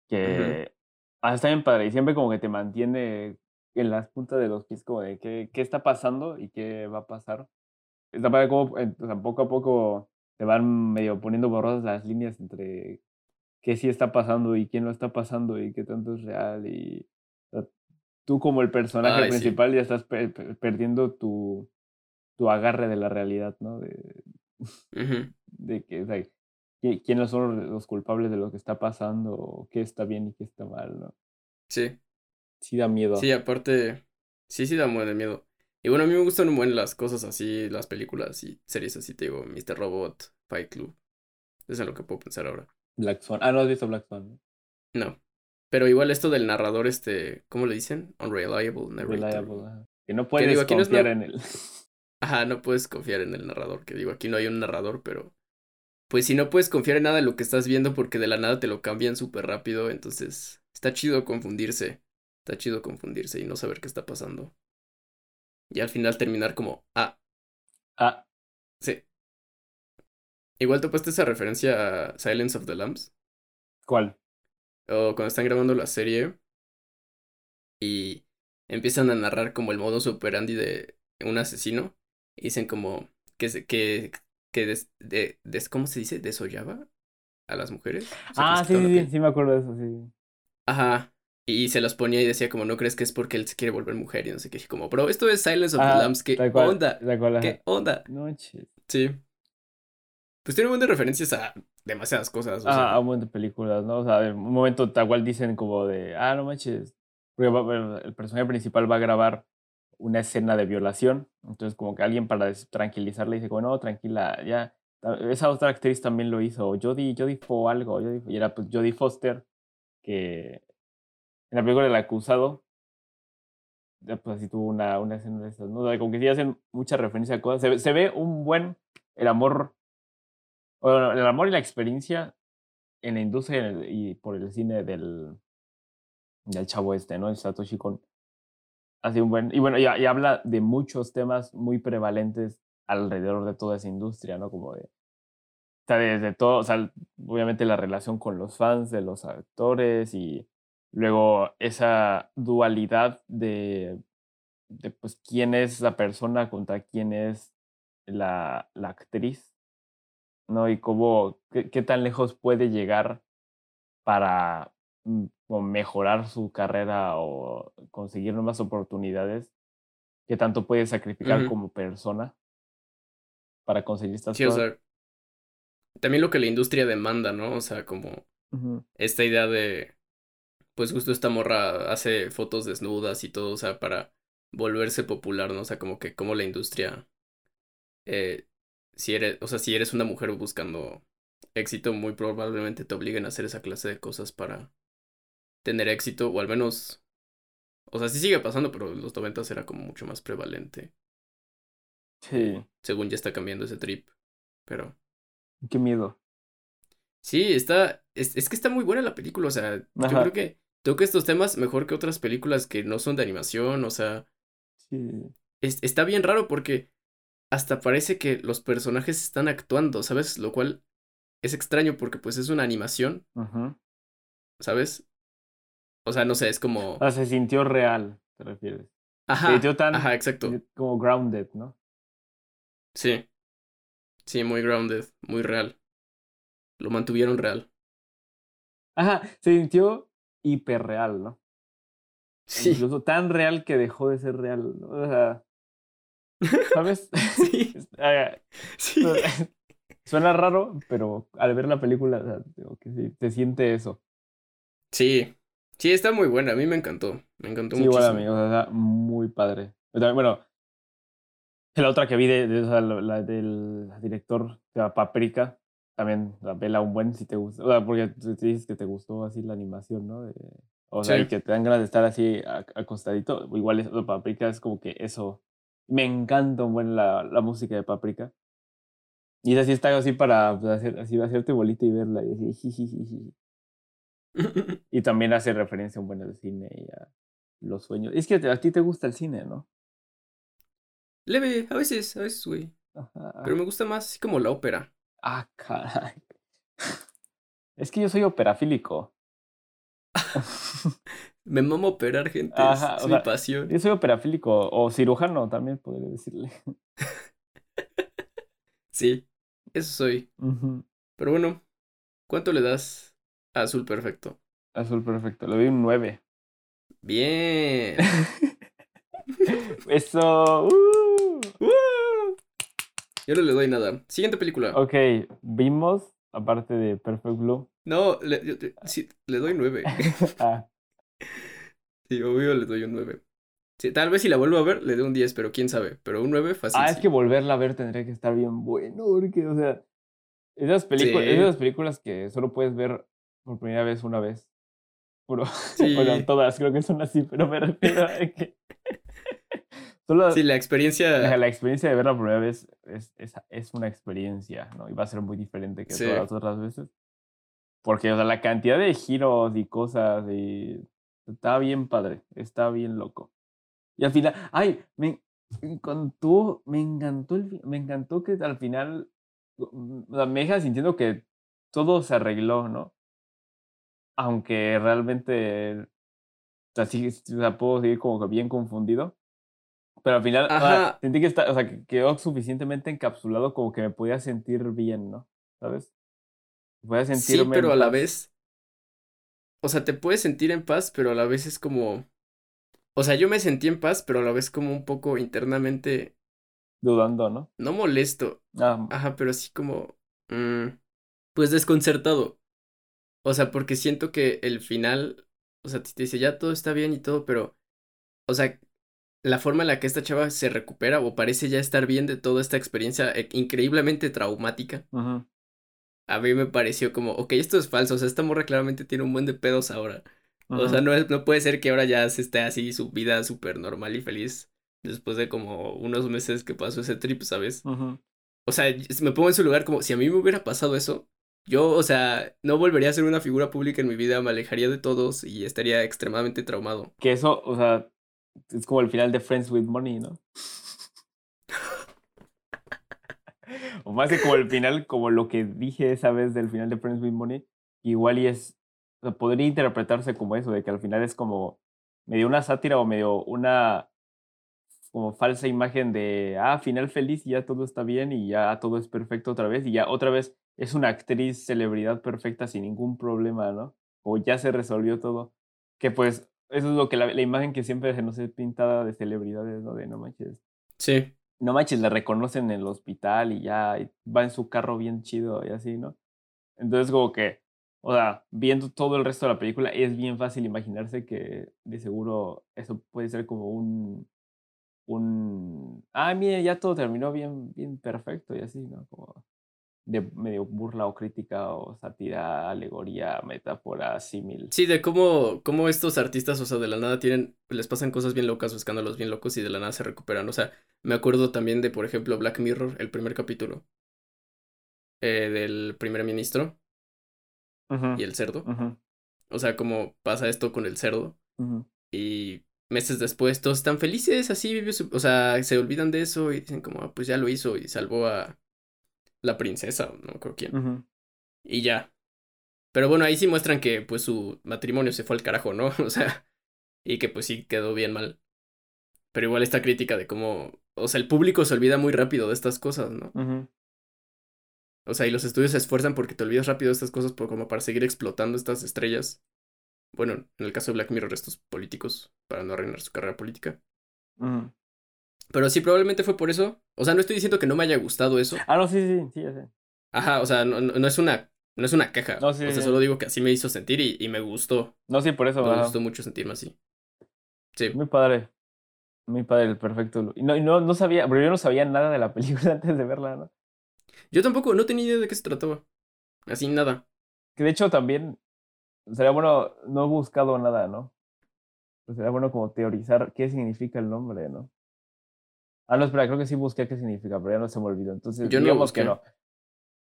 Que está bien padre y siempre como que te mantiene en las puntas de los pies como de qué, qué está pasando y qué va a pasar. Está para como o sea, poco a poco te van medio poniendo borrosas las líneas entre qué sí está pasando y quién no está pasando y qué tanto es real y tú como el personaje principal ya estás perdiendo tu, tu agarre de la realidad, ¿no? De, de que, o sea, quiénes son los culpables de lo que está pasando, qué está bien y qué está mal, ¿no? Sí. Sí da miedo. Sí, aparte, sí, sí da muy de miedo. Y bueno, a mí me gustan muy las cosas así, las películas y series así, te digo, Mr. Robot, Fight Club. Es en lo que puedo pensar ahora. Black Swan. Ah, no has visto Black Swan. ¿no? Pero igual esto del narrador, este, ¿cómo le dicen? Unreliable narrator. Reliable. Que no puedes digo, confiar no- en él. Ajá, no puedes confiar en el narrador, que digo, aquí no hay un narrador, pero pues si no puedes confiar en nada de lo que estás viendo porque de la nada te lo cambian súper rápido, entonces está chido confundirse, está chido confundirse y no saber qué está pasando. Y al final terminar como, ah, Ah, sí. Igual topaste esa referencia a Silence of the Lambs, ¿cuál? O cuando están grabando la serie y empiezan a narrar como el modus operandi de un asesino y dicen como que se- que que des, de, des- ¿cómo se dice? desollaba a las mujeres. O sea, que Ah, sí, sí, sí, me acuerdo de eso, sí. Ajá. Y se las ponía y decía como, ¿no crees que es porque él se quiere volver mujer? Y no sé qué. Y como, bro, esto es Silence of the Ajá, Lambs. ¿Qué cual, onda? cual. ¿Qué onda? No manches. Sí. Pues tiene un montón de referencias a demasiadas cosas. o Ah, sea. de películas, ¿no? O sea, en un momento tal cual dicen como de, ah, no manches. El personaje principal va a grabar una escena de violación. Entonces, como que alguien para tranquilizarle dice, como, no, tranquila, ya. Esa otra actriz también lo hizo. Jodie, Jodie fue algo. Jodie, y era pues Jodie Foster, que en la película del acusado, pues así tuvo una, una escena de esas, ¿no? O sea, como que sí hacen mucha referencia a cosas. Se, se ve un buen, el amor, bueno, el amor y la experiencia en la industria y, por el cine del, del chavo este, ¿no? El Satoshi Kon. Así un buen, y bueno, y, y habla de muchos temas muy prevalentes alrededor de toda esa industria, ¿no? Como de, o sea, desde todo, o sea, obviamente la relación con los fans de los actores y luego esa dualidad de, de pues, quién es la persona contra quién es la, la actriz, ¿no? Y cómo, qué, qué tan lejos puede llegar para mm, mejorar su carrera o conseguir nuevas oportunidades, qué tanto puede sacrificar como persona para conseguir estas Sí, o sea. También lo que la industria demanda, ¿no? O sea, como esta idea de. Pues justo esta morra hace fotos desnudas y todo, o sea, para volverse popular, ¿no? O sea, como que como la industria. eh, si eres, o sea, si eres una mujer buscando éxito, muy probablemente te obliguen a hacer esa clase de cosas para tener éxito, o al menos. O sea, sí sigue pasando, pero en los 90 era como mucho más prevalente. Sí, Según ya está cambiando ese trip. Pero. qué miedo. Sí, está. Es, es que está muy buena la película. O sea, yo creo que toca estos temas mejor que otras películas que no son de animación. O sea, Sí. es- está bien raro porque hasta parece que los personajes están actuando, ¿sabes? Lo cual es extraño porque pues es una animación, Ujú. ¿sabes? O sea, no sé, es como. O sea, se sintió real, te refieres. Se Ajá. sintió tan Ajá, exacto. como grounded, ¿no? Sí. Sí, muy grounded, muy real. Lo mantuvieron real. Ajá, se sintió hiperreal, ¿no? Sí. Incluso tan real que dejó de ser real, ¿no? O sea, ¿sabes? Sí. Ah, Sí. Suena raro, pero al ver la película, o sea, digo que sí, se siente eso. Sí. Sí, está muy buena. A mí me encantó. Me encantó Sí, igual muchísimo. o sea, está muy padre. Pero también, bueno, la otra que vi de, de- o sea, la, la del director, se llama Paprika, también la vela un buen si te gusta, o sea, porque te dices que te gustó así la animación, ¿no? De- o sea, Sí. y que te dan ganas de estar así acostadito. Igual es, Paprika es como que eso, me encanta un buen la, la música de Paprika. Y esa sí está así para pues, hacer, así, hacerte bolita y verla y así, jijijiji. Y también hace referencia un buen al cine y a los sueños. Es que a ti te gusta el cine, ¿no? Leve, a veces, a veces, güey. Ajá. Pero me gusta más así como la ópera. Ah, caray. Es que yo soy operafílico. Me mamo operar gente. es- Ajá, es mi sea, pasión. Yo soy operafílico o cirujano, también podría decirle. Sí, eso soy. Pero bueno, ¿cuánto le das a Azul Perfecto? Azul perfecto, le doy un 9. Bien. Eso. uh. ¡Uh! Yo no le doy nada. Siguiente película. Ok, vimos, aparte de Perfect Blue. No, le, yo- yo- sí, le doy nueve. ah, Sí, obvio le doy un nueve. Sí, tal vez si la vuelvo a ver le doy un 10, pero quién sabe. Pero un 9 fácil. ah, es sí. que volverla a ver tendría que estar bien bueno, porque, o sea, Esas películas, Sí. esas películas que solo puedes ver por primera vez una vez. Puro. Bueno, todas creo que son así, pero me refiero a que. solo Sí, la experiencia. la experiencia de verla por primera vez es, es, es una experiencia, ¿no? Y va a ser muy diferente que todas las otras veces. Porque, o sea, la cantidad de giros y cosas y. Está bien padre, está bien loco. Y al final, ay, me encantó, me encantó, el, me encantó que al final mm, sea, me deja sintiendo que todo se arregló, ¿no? Aunque realmente, o sea, sí, o sea, puedo seguir como que bien confundido. Pero al final, o sea, sentí que está, o sea, que quedó suficientemente encapsulado como que me podía sentir bien, ¿no? ¿Sabes? Podía Sí, sentirme pero en a la vez. O sea, te puedes sentir en paz, pero a la vez es como. O sea, yo me sentí en paz, pero a la vez como un poco internamente. Dudando, ¿no? No molesto. Ah, Ajá, pero así como. mm, pues desconcertado. O sea, porque siento que el final. O sea, te dice ya todo está bien y todo, pero. O sea, la forma en la que esta chava se recupera o parece ya estar bien de toda esta experiencia eh, increíblemente traumática. ujú, A mí me pareció como, ok, esto es falso, o sea, esta morra claramente tiene un buen de pedos ahora. O sea, no, es, no puede ser que ahora ya se esté así su vida súper normal y feliz después de como unos meses que pasó ese trip, ¿sabes? O sea, me pongo en su lugar como si a mí me hubiera pasado eso, yo, o sea, no volvería a ser una figura pública en mi vida, me alejaría de todos y estaría extremadamente traumado. Que eso, o sea, es como el final de Friends with Money, ¿no? o más que como el final, como lo que dije esa vez del final de Friends with Money, igual y es, podría interpretarse como eso, de que al final es como medio una sátira o medio una como falsa imagen de, ah, final feliz y ya todo está bien y ya todo es perfecto otra vez y ya otra vez es una actriz celebridad perfecta sin ningún problema, ¿no? O ya se resolvió todo. Que pues eso es lo que la, la imagen que siempre se nos es pintada de celebridades, ¿no? De no manches. Sí, No manches, la reconocen en el hospital y ya y va en su carro bien chido y así, ¿no? Entonces como que, o sea, viendo todo el resto de la película es bien fácil imaginarse que de seguro eso puede ser como un, un, ah, mire, ya todo terminó bien, bien perfecto y así, ¿no? Como de medio burla o crítica o sátira, alegoría, metáfora, símil. sí, de cómo, cómo estos artistas, o sea, de la nada tienen, les pasan cosas bien locas o escándalos bien locos y de la nada se recuperan. O sea, me acuerdo también de, por ejemplo, Black Mirror, el primer capítulo, eh, del primer ministro Ujú, y el cerdo. ujú, O sea, como pasa esto con el cerdo y meses después todos están felices, así. O sea, se olvidan de eso y dicen como, "Ah, pues ya lo hizo y salvó a la princesa, no creo quién. Y ya. Pero bueno, ahí sí muestran que pues su matrimonio se fue al carajo, ¿no? O sea, y que pues sí quedó bien mal. Pero igual esta crítica de cómo, o sea, el público se olvida muy rápido de estas cosas, ¿no? O sea, y los estudios se esfuerzan porque te olvidas rápido de estas cosas por como para seguir explotando estas estrellas. Bueno, en el caso de Black Mirror, estos políticos, para no arruinar su carrera política. Ujú. Pero sí, probablemente fue por eso. O sea, no estoy diciendo que no me haya gustado eso. Ah, no, sí, sí, sí, ya sé. Ajá, o sea, no, no, no es una, no es una queja. No, sí, o sea, solo digo que así me hizo sentir y, y me gustó. No, sí, por eso. Me gustó mucho sentirme así. Sí. Muy padre. Muy padre el perfecto. Y no, y no, no sabía, pero yo no sabía nada de la película antes de verla, ¿no? Yo tampoco, no tenía idea de qué se trataba. Así nada. Que de hecho también sería bueno, no he buscado nada, ¿no? Pues sería bueno como teorizar qué significa el nombre, ¿no? Ah, no, espera, creo que sí busqué qué significa, pero ya no se me olvidó. Entonces, Yo no digamos que busqué. no.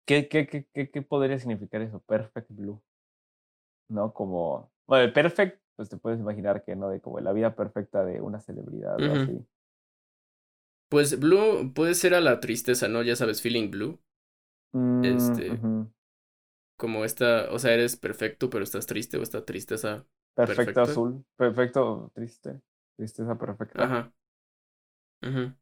¿Qué, qué, qué, qué, qué podría significar eso? Perfect Blue. ¿No? Como. Bueno, el perfect, pues te puedes imaginar que no, de como la vida perfecta de una celebridad o así. Pues blue puede ser a la tristeza, ¿no? Ya sabes, feeling blue. Mm, Este. Como esta, o sea, eres perfecto, pero estás triste o esta tristeza. Perfecto perfecta. azul. Perfecto triste. Tristeza perfecta. Ajá. Pro-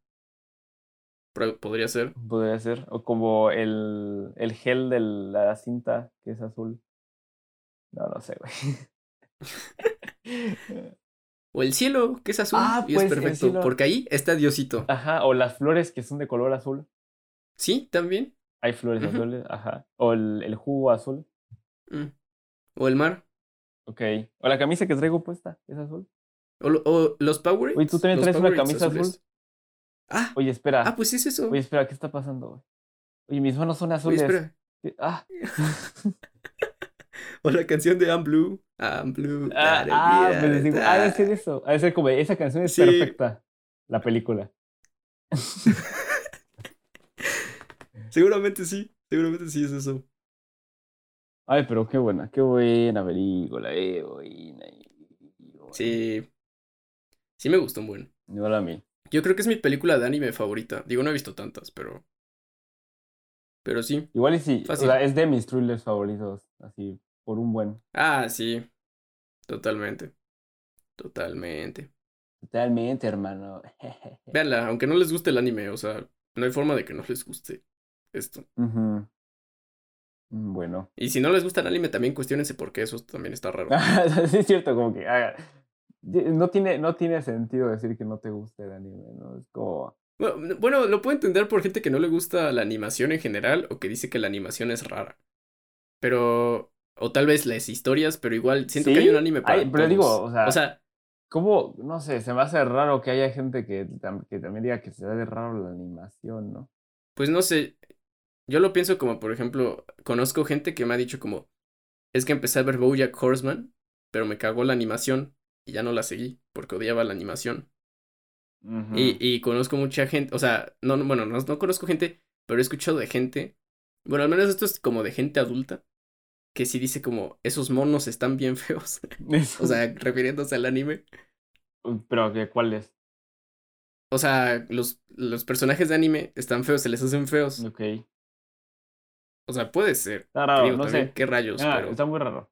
Podría ser. Podría ser. O como el, el gel de la cinta que es azul. No, no sé, güey. O el cielo, que es azul Ah, y pues, es perfecto. cielo. Porque ahí está Diosito. Ajá, o las flores que son de color azul. Sí, también. Hay flores azules, ajá. O el, el jugo azul. Mm. O el mar. Ok. O la camisa que traigo puesta, es azul. O, lo- o los Powerades. Oye, ¿tú también traes una camisa azul? Ah, Oye, espera. ah, pues es eso. Oye, espera, ¿qué está pasando, güey? Oye, mis manos son Oye, azules. espera. Ah. o la canción de I'm Blue. I'm Blue. Ah, ah, pues digo, ah, debe ser eso. Debe ser como, esa canción es Sí. perfecta. La película. Seguramente sí. Seguramente sí es eso. Ay, pero qué buena, qué buena película, eh, buena. Sí. Sí me gustó un buen. Igual a mí. Yo creo que es mi película de anime favorita. Digo, no he visto tantas, pero. Pero sí. Igual y sí, o sea, es de mis thrillers favoritos, así, por un buen. Ah, sí. Totalmente. Totalmente. Totalmente, hermano. Véanla, aunque no les guste el anime, o sea, no hay forma de que no les guste esto. Mm, Bueno. Y si no les gusta el anime, también cuestionense por qué eso también está raro. sí, es cierto, como que ah, no tiene, no tiene sentido decir que no te guste el anime, ¿no? Es como. Bueno, bueno, lo puedo entender por gente que no le gusta la animación en general o que dice que la animación es rara. Pero. O tal vez las historias, pero igual siento que hay un anime para hay- pero todos. digo, o sea- O sea, ¿Cómo? No sé, se me hace raro que haya gente que, tam- que también diga que se ve raro la animación, ¿no? pues no sé. Yo lo pienso como, por ejemplo, conozco gente que me ha dicho como. Es que empecé a ver Bojack Horseman, pero me cagó la animación y ya no la seguí porque odiaba la animación. Y, y conozco mucha gente, o sea, no, no, bueno, no, no conozco gente, pero he escuchado de gente, bueno, al menos esto es como de gente adulta, que sí dice como, esos monos están bien feos, o sea, refiriéndose al anime. pero ¿cuál es? O sea, los, los personajes de anime están feos, se les hacen feos. Ok. O sea, puede ser. Está raro, Digo, no también, sé. qué rayos, Ah, pero... Está muy raro.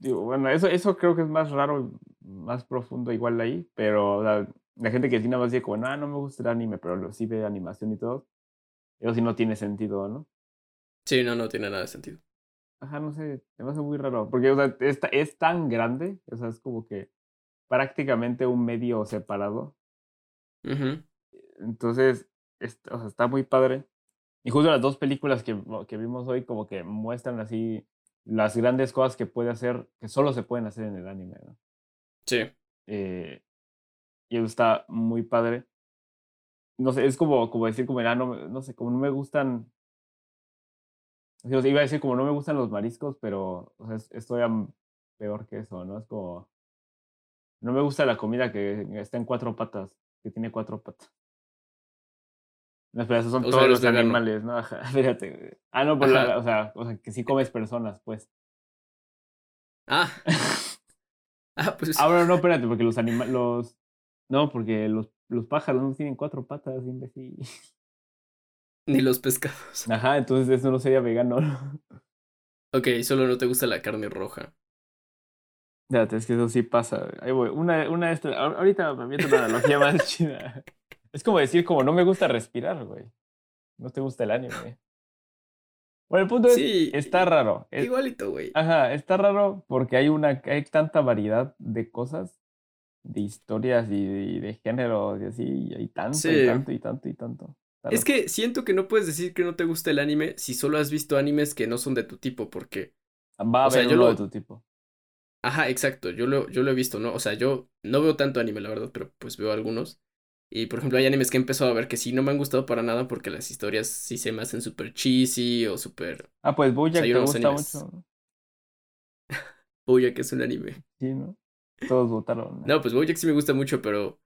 Digo, bueno, eso, eso creo que es más raro, más profundo igual ahí, pero sea, la gente que sí nada más dice como, no, no me gusta el anime, pero lo- sí ve animación y todo, eso sí no tiene sentido, ¿no? Sí, no, no tiene nada de sentido. Ajá, no sé, me parece muy raro, porque o sea, es, es tan grande, o sea, es como que prácticamente un medio separado, Ujú. entonces, es- o sea, está muy padre. Y justo las dos películas que, que vimos hoy como que muestran así las grandes cosas que puede hacer, que solo se pueden hacer en el anime, ¿no? Sí, Eh, y eso está muy padre. No sé, es como, como decir, como, ah, no, me- no sé, como no me gustan. o sea, iba a decir, como no me gustan los mariscos, pero o sea, es- estoy peor que eso, ¿no? Es como. No me gusta la comida que está en cuatro patas, que tiene cuatro patas. No, espera, esos son O todos los animales, ¿no? Ajá, fíjate. Ah, no, pero la- o, sea, o sea, que sí comes personas, pues. Ah, ah, pues... Ah, bueno, no, espérate, porque los animales, los, no, porque los, los pájaros no tienen cuatro patas, imbécil. Ni los pescados. Ajá, entonces eso no sería vegano. Ok, solo no te gusta la carne roja. Espérate, es que eso sí pasa. Ahí voy. Una, una de estas, ahor- ahorita me meto una analogía más chida. Es como decir, como no me gusta respirar, güey. No te gusta el anime. Bueno, el punto es, Sí, está raro. Igualito, güey. Ajá, está raro porque hay una, hay tanta variedad de cosas, de historias y de, y de géneros y así, y hay tanto y tanto y tanto y tanto. Está Es raro. que siento que no puedes decir que no te gusta el anime si solo has visto animes que no son de tu tipo, porque, Va a o sea, haber yo lo- de tu tipo. ajá, exacto, yo lo, yo lo he visto, ¿no? O sea, yo no veo tanto anime, la verdad, pero pues veo algunos. Y por ejemplo, hay animes que he empezado a ver que sí no me han gustado para nada porque las historias sí se me hacen súper cheesy o súper... Ah, pues Bojack te unos gusta animes. mucho. ¿no? Bojack es un anime. Sí, ¿no? Todos votaron. No, pues Bojack sí me gusta mucho, pero...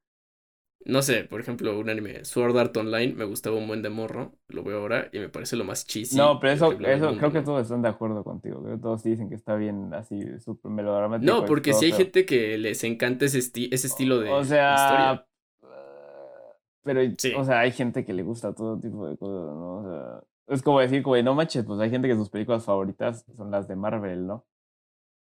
No sé, por ejemplo, un anime, Sword Art Online, me gustaba un buen de morro, lo veo ahora y me parece lo más cheesy. No, pero eso, eso creo que ¿no? todos están de acuerdo contigo. Creo que todos dicen que está bien así, súper melodramático. No, porque si hay gente que les encanta ese, esti- ese estilo de O historia. sea, eh, pero, Sí. o sea, hay gente que le gusta todo tipo de cosas, ¿no? O sea, es como decir, de, no manches, pues hay gente que sus películas favoritas son las de Marvel, ¿no?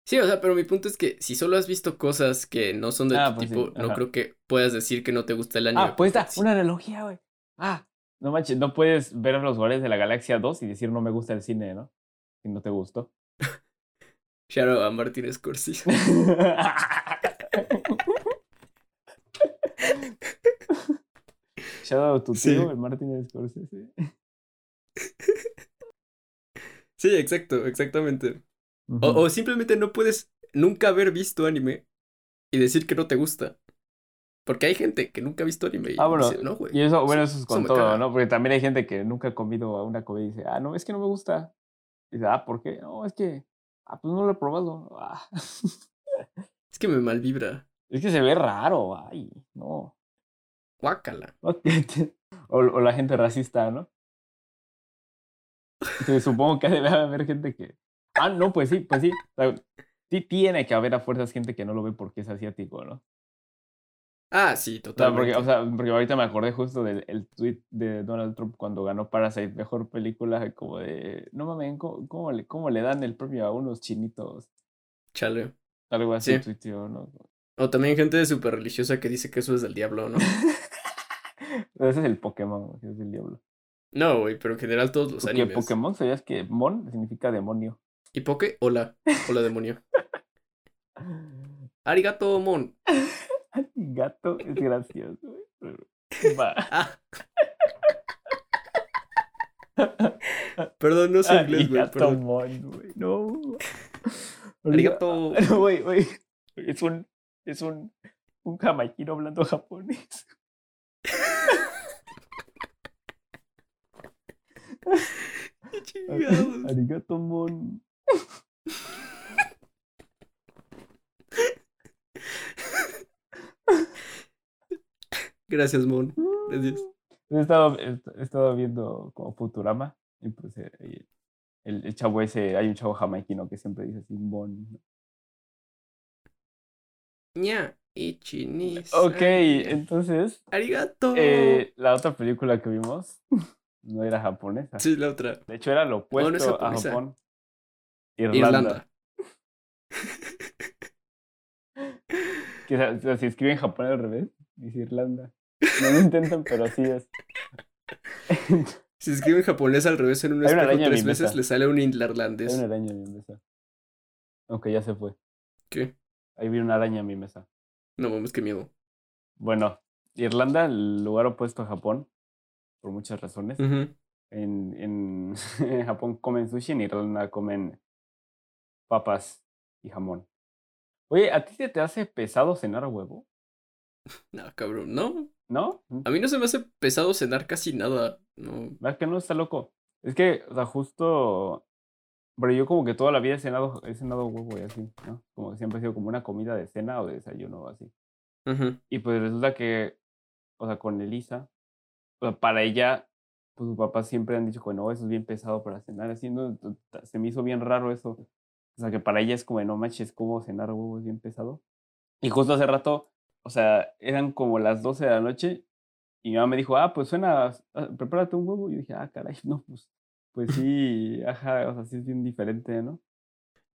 Sí, o sea, pero mi punto es que si solo has visto cosas que no son de Ah, tu pues sí, tipo, no creo que puedas decir que no te gusta el anime. Ah, pues está, una analogía, güey. Ah, no manches, no puedes ver a los Guardianes de la Galaxia 2 y decir no me gusta el cine, ¿no? Si no te gustó. Out a Martin Scorsese. Shout out tu Sí. tío, el Martin Scorsese. Sí, exacto, exactamente. O, o simplemente no puedes nunca haber visto anime y decir que no te gusta. Porque hay gente que nunca ha visto anime y Ah, bueno, dice, no, güey. Y eso, bueno, eso- es con todo, caga". ¿no? Porque también hay gente que nunca ha comido a una comida y dice, ah, no, es que no me gusta. dice, ah, ¿por qué? No, es que, ah, pues no lo he probado. Ah. Es que me malvibra. Es que se ve raro, ay, no. Guácala. O, o la gente racista, ¿no? Sí, supongo que debe haber gente que. Ah, no, pues sí, pues sí. sí tiene que haber a fuerzas gente que no lo ve porque es asiático, ¿no? Ah, sí, O sea, totalmente. porque, o sea, porque ahorita me acordé justo del el tweet de Donald Trump cuando ganó Parasite, mejor película, como de, no mames, ¿cómo, cómo le, cómo le dan el premio a unos chinitos? Chale. Algo así Sí. tuiteó, ¿no? O también gente súper religiosa que dice que eso es del diablo, ¿no? Ese es el Pokémon, güey, es el diablo. No, güey, pero en general todos los Porque animes. Pokémon, ¿sabías que Mon significa demonio? ¿Y Poke? Hola. Hola, demonio. Arigato, mon. Gato es gracioso, güey. Va. Ah. Perdón, no sé inglés, güey. Arigato. Mon, güey. No. Arigato. No, güey, güey. Es un, es un, un jamaiquino hablando japonés. Qué chingados. Arigato Mon. Gracias, mon. Gracias. He estado, he he estado viendo como Futurama y pues eh, el, el chavo ese, hay un chavo jamaiquino que siempre dice así, Mon. Ña. Ichinis. Ok, entonces, Arigato. eh, la otra película que vimos no era japonesa. Sí, la otra. De hecho, era lo opuesto no a. Japón. Irlanda. O sea, si escriben Japón al revés, dice Irlanda. No lo intentan, pero sí es. Si escribe en japonés al revés en un Hay una espejo tres veces, le sale un Hay irlandés. una araña en mi mesa. Aunque ya se fue. ¿Qué? Ahí vi una araña en mi mesa. No mames, qué miedo. Bueno, Irlanda, el lugar opuesto a Japón, por muchas razones. En, en, en Japón comen sushi, en Irlanda comen papas y jamón. Oye, ¿a ti se te hace pesado cenar huevo? No, cabrón, no. ¿No? A mí no se me hace pesado cenar casi nada. No. ¿Verdad que no está loco? Es que, o sea, justo. Pero yo como que toda la vida he cenado, he cenado huevo y así, ¿no? Como que siempre ha sido como una comida de cena o de desayuno o así. Ujú. Y pues resulta que, o sea, con Elisa, o sea, para ella, pues sus papás siempre han dicho que no, eso es bien pesado para cenar, así, ¿no? Se me hizo bien raro eso. O sea, que para ella es como, no manches, como cenar huevo es bien pesado. Y justo hace rato, o sea, eran como las 12 de la noche y mi mamá me dijo, ah, pues suena, ah, prepárate un huevo. Y yo dije, ah, caray, no, pues, pues sí, ajá, o sea, sí es bien diferente, ¿no?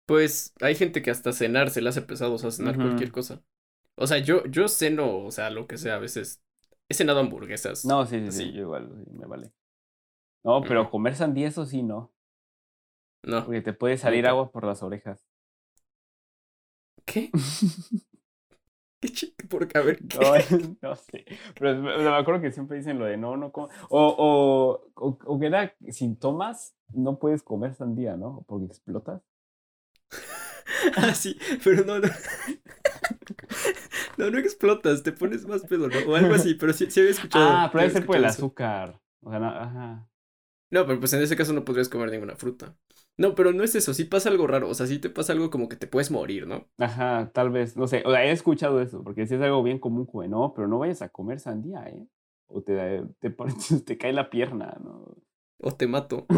Pues hay gente que hasta cenar se le hace pesado, o sea, cenar cualquier cosa. O sea, yo, yo ceno, o sea, lo que sea, a veces. He cenado hamburguesas. No, sí, sí, sí, yo igual, sí, me vale. No, pero comer sandía, eso sí, no. No. Porque te puede salir agua por las orejas. ¿Qué? ¿Qué chico? Porque, a ver, ¿qué? No, no sé. Pero o sea, me acuerdo que siempre dicen lo de no, no como. O, o, o, o que era sin tomas, no puedes comer sandía, ¿no? Porque explotas. Ah, sí, pero no, no. No, no explotas, te pones más pedo, ¿no? O algo así, pero sí, sí había escuchado. Ah, pero debe ser por el azúcar. O sea, no, ajá. No, pero pues en ese caso no podrías comer ninguna fruta. No, pero no es eso, sí pasa algo raro, o sea, sí te pasa algo como que te puedes morir, ¿no? Ajá, tal vez, no sé. O sea, he escuchado eso, porque sí es algo bien común, como no, pero no vayas a comer sandía, ¿eh? O te, te, cae la pierna, ¿no? O te mato.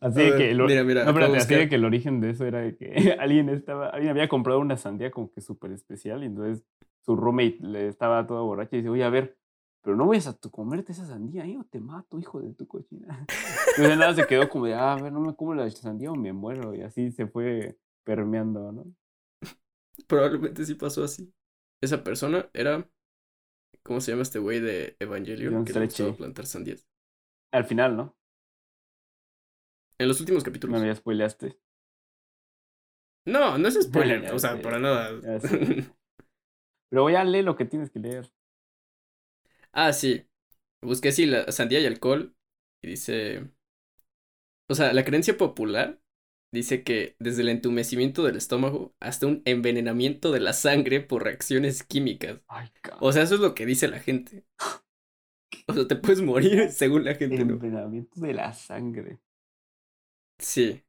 Así ver, que el, mira, mira, no, de así de que el origen de eso era de que alguien estaba, alguien había comprado una sandía como que súper especial y entonces su roommate le estaba todo borracho y dice, oye, a ver, pero no vayas a tu comerte esa sandía, ¿eh? O te mato, hijo de tu cochina. Entonces nada, se quedó como de, ah, a ver, no me como la sandía o me muero. Y así se fue permeando, ¿no? Probablemente sí pasó así. Esa persona era. ¿Cómo se llama este güey de Evangelion? John que le gustaba plantar sandías. Al final, ¿no? En los últimos capítulos. Bueno, ya spoileaste. No, no es spoiler, Ya o sea, para nada. Pero ya lee lo que tienes que leer. Ah, sí. Busqué sí la sandía y alcohol. Y dice. O sea, la creencia popular dice que desde el entumecimiento del estómago hasta un envenenamiento de la sangre por reacciones químicas. Ay. O sea, eso es lo que dice la gente. O sea, te puedes morir según la gente, ¿no? Envenenamiento de la sangre. Sí.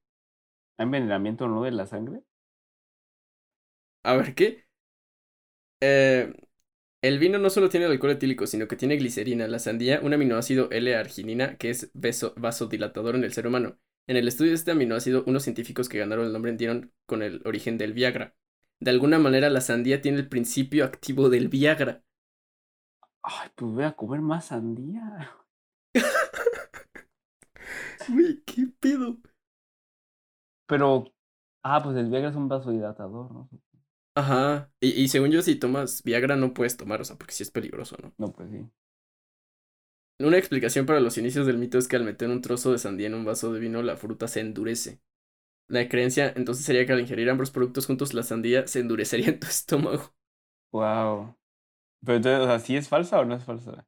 ¿Hay envenenamiento no de la sangre? A ver, ¿qué? Eh, el vino no solo tiene alcohol etílico, sino que tiene glicerina, la sandía, un aminoácido L-arginina que es vaso- vasodilatador en el ser humano. En el estudio de este aminoácido, unos científicos que ganaron el nombre dieron con el origen del Viagra. De alguna manera, la sandía tiene el principio activo del Viagra. Ay, pues voy a comer más sandía. Güey, ¿qué pedo? Pero, ah, pues el Viagra es un vasodilatador, ¿no? Ajá. Y, y según yo, si tomas Viagra no puedes tomar, o sea, porque sí es peligroso, ¿no? No, pues sí. Una explicación para los inicios del mito es que al meter un trozo de sandía en un vaso de vino, la fruta se endurece. La creencia entonces sería que al ingerir ambos productos juntos, la sandía se endurecería en tu estómago. Wow. Pero entonces, o sea, ¿sí es falsa o no es falsa?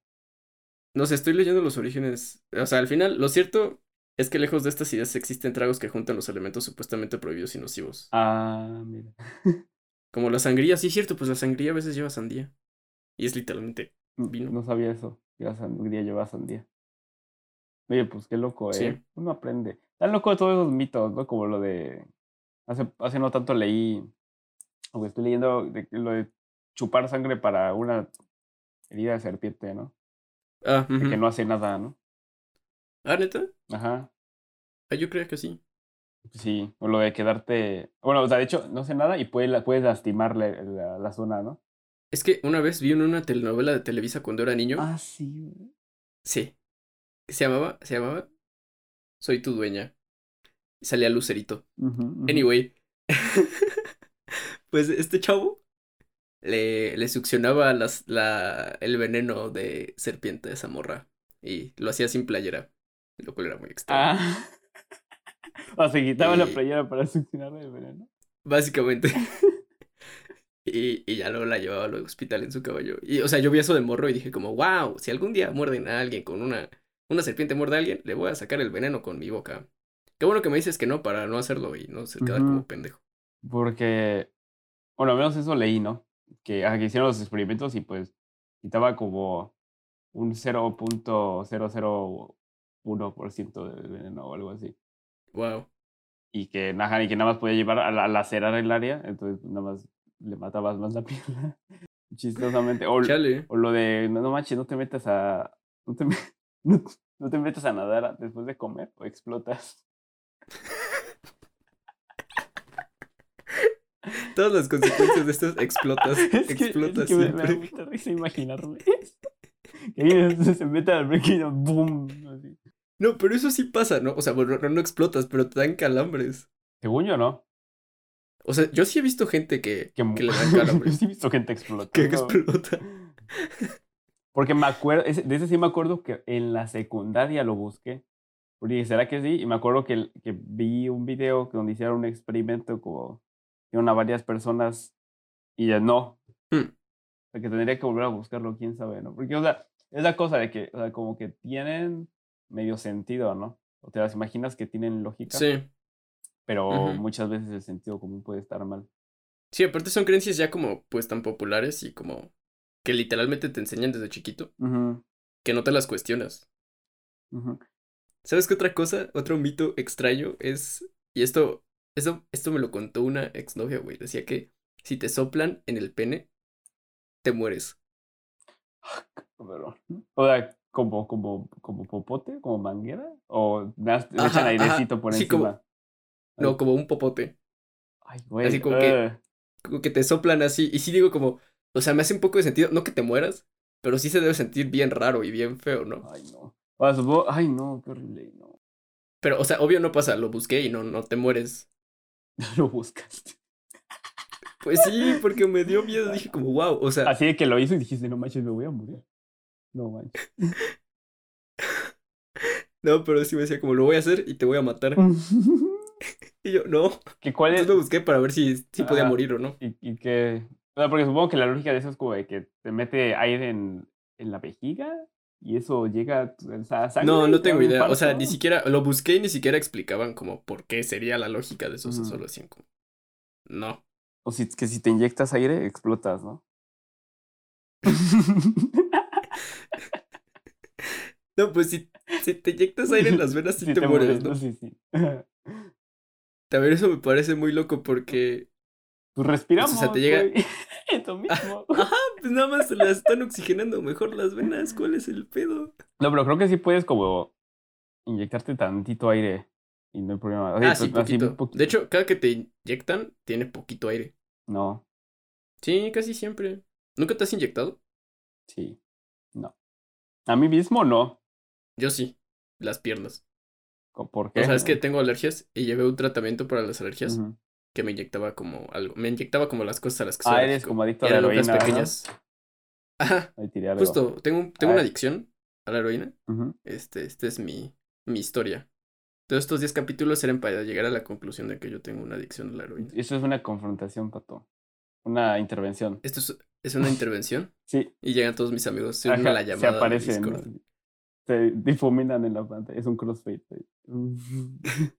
No sé, estoy leyendo los orígenes. O sea, al final, lo cierto es que lejos de estas ideas existen tragos que juntan los elementos supuestamente prohibidos y nocivos. Ah, mira. Como la sangría, sí es cierto, pues la sangría a veces lleva sandía. Y es literalmente vino. No sabía eso. Que la sandía lleva sandía. Oye, pues qué loco, ¿eh? Sí. Uno aprende. Tan loco de todos esos mitos, ¿no? Como lo de. Hace, hace no tanto leí. O que estoy leyendo de lo de chupar sangre para una herida de serpiente, ¿no? Ah, De que no hace nada, ¿no? Ah, neta. Ajá. Ah, yo creía que sí. Sí. O lo de quedarte. Bueno, o sea, de hecho, no hace nada y puede, puedes lastimar la, la, la zona, ¿no? Es que una vez vi en una telenovela de Televisa cuando era niño. Ah, sí. Sí. Se llamaba, se llamaba Soy tu dueña. Y salía Lucerito. Anyway. pues este chavo le, le succionaba las, la, el veneno de serpiente de esa morra. Y lo hacía sin playera. Lo cual era muy extraño. Ah. o se quitaba la playera para succionar el veneno. Básicamente. Y, y ya luego la llevaba al hospital en su caballo. Y, o sea, yo vi eso de morro y dije como, wow, si algún día muerden a alguien con una, una serpiente muerde a alguien, le voy a sacar el veneno con mi boca. Qué bueno que me dices que no para no hacerlo y no se quedar como pendejo. Porque, bueno, al menos eso leí, ¿no? Que, que hicieron los experimentos y pues quitaba como un 0.001% del veneno o algo así. Wow. Y que, ajá, y que nada más podía llevar a, la- a lacerar el área, entonces nada más le matabas más la pierna. Chistosamente. O, lo de, no, no manches, no te metas a... No te, no, no te metas a nadar después de comer o explotas. Todas las consecuencias de estas explotas. Es que, explotas es que me, me da mucha risa imaginarme. Que alguien se, mete al break y ¡boom! No, pero eso sí pasa, ¿no? O sea, bueno, no, no explotas, pero te dan calambres. Según yo, ¿no? O sea, yo sí he visto gente que, Que, le dan Yo calambres. sí he visto gente explotando. que explota. Porque me acuerdo, de ese sí me acuerdo que en la secundaria lo busqué. Porque dije, ¿será que sí? Y me acuerdo que, que vi un video donde hicieron un experimento como a varias personas y ya no. Hmm. O sea, que tendría que volver a buscarlo, quién sabe, ¿no? Porque, o sea, es la cosa de que, o sea, como que tienen medio sentido, ¿no? O te las imaginas que tienen lógica, Sí. pero muchas veces el sentido común puede estar mal. Sí, aparte son creencias ya como pues tan populares y como que literalmente te enseñan desde chiquito que no te las cuestionas. ¿Sabes qué otra cosa? Otro mito extraño es y esto esto esto me lo contó una exnovia, güey, decía que si te soplan en el pene te mueres. Pero, o sea, como, como, como popote, como manguera, o le echan Ajá, airecito por sí, encima. como- No, como un popote. Ay, güey. así como que- ugh. Como que te soplan así y sí digo como, o sea, me hace un poco de sentido, no que te mueras, pero sí se debe sentir bien raro y bien feo, ¿no? Ay, no. Ay, no, qué horrible, no. Pero o sea, obvio no pasa, lo busqué y no no te mueres. Lo buscaste. Pues sí, porque me dio miedo, dije como, wow, o sea, Así de que lo hizo y dijiste, no manches, me voy a morir. No manches. no, pero sí me decía como, lo voy a hacer y te voy a matar. Y yo, no, ¿Que cuál es? entonces lo busqué para ver si, si podía morir o no. Y, y que. O sea, porque supongo que la lógica de eso es como de que te mete aire en, en la vejiga. Y eso llega a sangre. No, no tengo idea. O sea, ni siquiera lo busqué y ni siquiera explicaban como por qué sería la lógica de eso. O sea, Ujú. solo como. No. O si, que si te inyectas aire, explotas, ¿no? No, pues si, si te inyectas aire en las venas, sí, Sí te, mueres, ¿no? Sí, sí. A ver, eso me parece muy loco porque. Pues respiramos. O sea, te llega- güey. Es lo mismo. Ajá, pues nada más las están oxigenando mejor las venas. ¿Cuál es el pedo? No, pero creo que sí puedes como inyectarte tantito aire y no hay problema. Ah, sí, pues, así poquito. De hecho, cada que te inyectan, tiene poquito aire. No, Sí, casi siempre. ¿Nunca te has inyectado? sí, no. A mí mismo no. Yo sí. Las piernas. ¿Co- ¿Por qué? O sea, es que tengo alergias y llevé un tratamiento para las alergias que me inyectaba como algo. Me inyectaba como las cosas a las que soy Ah, eres como adicto a la heroína. ¿no? pequeñas. Ajá, Ahí tiré algo. justo. Tengo, tengo Ah. una adicción a la heroína. Ujú. Este, este es mi, mi historia. Todos estos 10 capítulos eran para llegar a la conclusión de que yo tengo una adicción a la heroína. Eso es una confrontación, Pato. Una intervención. Esto es, es una intervención Sí, y llegan todos mis amigos. Se ajá, la se llamada. aparecen. Se difuminan en la pantalla. Es un crossfade.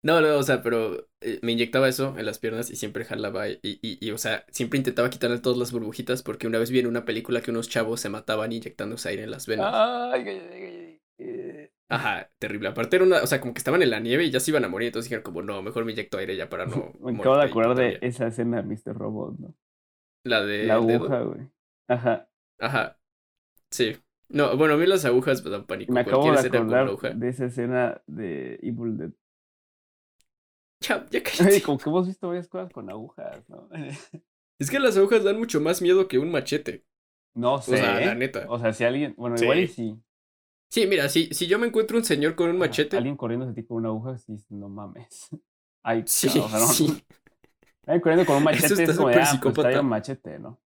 No, no, o sea, pero eh, me inyectaba eso en las piernas y siempre jalaba y, y, y, o sea, siempre intentaba quitarle todas las burbujitas porque una vez vi en una película que unos chavos se mataban inyectándose aire en las venas. Ay, ay, ay, ay, eh. Ajá, terrible. Aparte era una, o sea, como que estaban en la nieve y ya se iban a morir, entonces dijeron como, no, mejor me inyecto aire ya para no Me acabo de acordar de todavía". esa escena de Mr. Robot, ¿no? La de La aguja, güey. Ajá. Ajá. Sí. No, bueno, a mí las agujas me dan pánico. Me acabo de escena con una acordar aguja. de esa escena de Evil Dead. Ya, ya Ay, como que hemos visto varias cosas con agujas, ¿no? Es que las agujas dan mucho más miedo que un machete. No O sé. sea, la neta. O sea, si alguien. Bueno, Sí. igual y sí. Sí, mira, si, si yo me encuentro un señor con un machete. Alguien corriendo ese tipo con una aguja, sí, no mames. Ay, Sí, o sea, no, sí. Alguien corriendo con un machete es como ah, pues un machete, ¿no?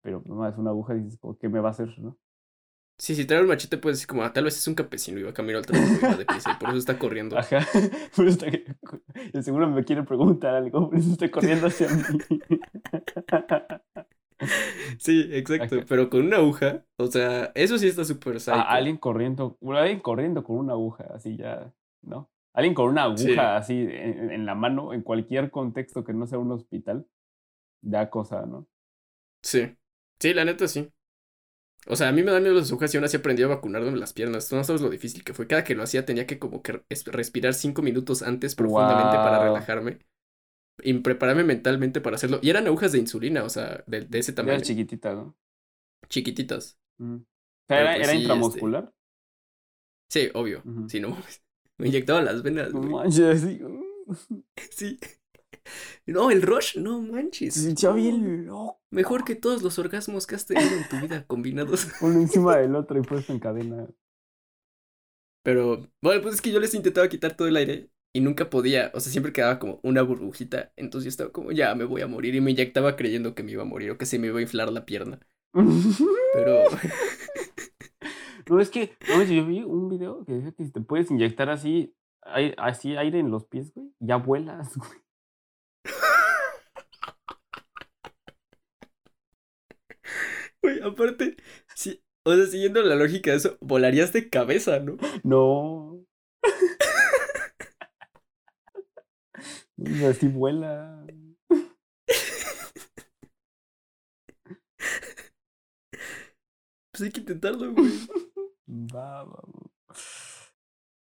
Pero no es una aguja y dices, ¿qué me va a hacer, no? Sí, si trae un machete, puedes decir como, ah, tal vez es un campesino y va camino al trabajo y va deprisa y por eso está corriendo. Ajá. Por eso está que- y seguro me quiere preguntar algo, por eso estoy corriendo hacia mí. Sí, exacto. Ajá. Pero con una aguja, o sea, eso sí está súper psycho. A alguien corriendo, bueno, alguien corriendo con una aguja, así ya, ¿no? Alguien con una aguja Sí. así en, en la mano, en cualquier contexto que no sea un hospital, da cosa, ¿no? Sí. Sí, la neta sí. O sea, a mí me dan miedo las agujas y aún así aprendí a vacunarme las piernas. Tú no sabes lo difícil que fue. Cada que lo hacía tenía que como que res- respirar cinco minutos antes profundamente para relajarme. Y prepararme mentalmente para hacerlo. Y eran agujas de insulina, o sea, de, de ese Era tamaño. chiquitita, ¿no? Chiquititas. Mm. O sea, Pero era, pues era sí, este intramuscular. Sí, obvio. Sí, no. Me inyectaban las venas, No manches, uh, Sí. No, el rush, no manches. No. bien loco. Mejor que todos los orgasmos que has tenido en tu vida combinados. Uno encima del otro y puesto en cadena. Pero, bueno, pues es que yo les intentaba quitar todo el aire y nunca podía. O sea, siempre quedaba como una burbujita. Entonces yo estaba como, ya me voy a morir. Y me inyectaba creyendo que me iba a morir o que se me iba a inflar la pierna. Pero, No, es que, no, yo vi un video que decía que si te puedes inyectar así, así aire en los pies, güey, ya vuelas, güey. Güey, aparte, sí, o sea, siguiendo la lógica de eso, volarías de cabeza, ¿no? No. Así vuela. Pues hay que intentarlo, güey. Va, va, va.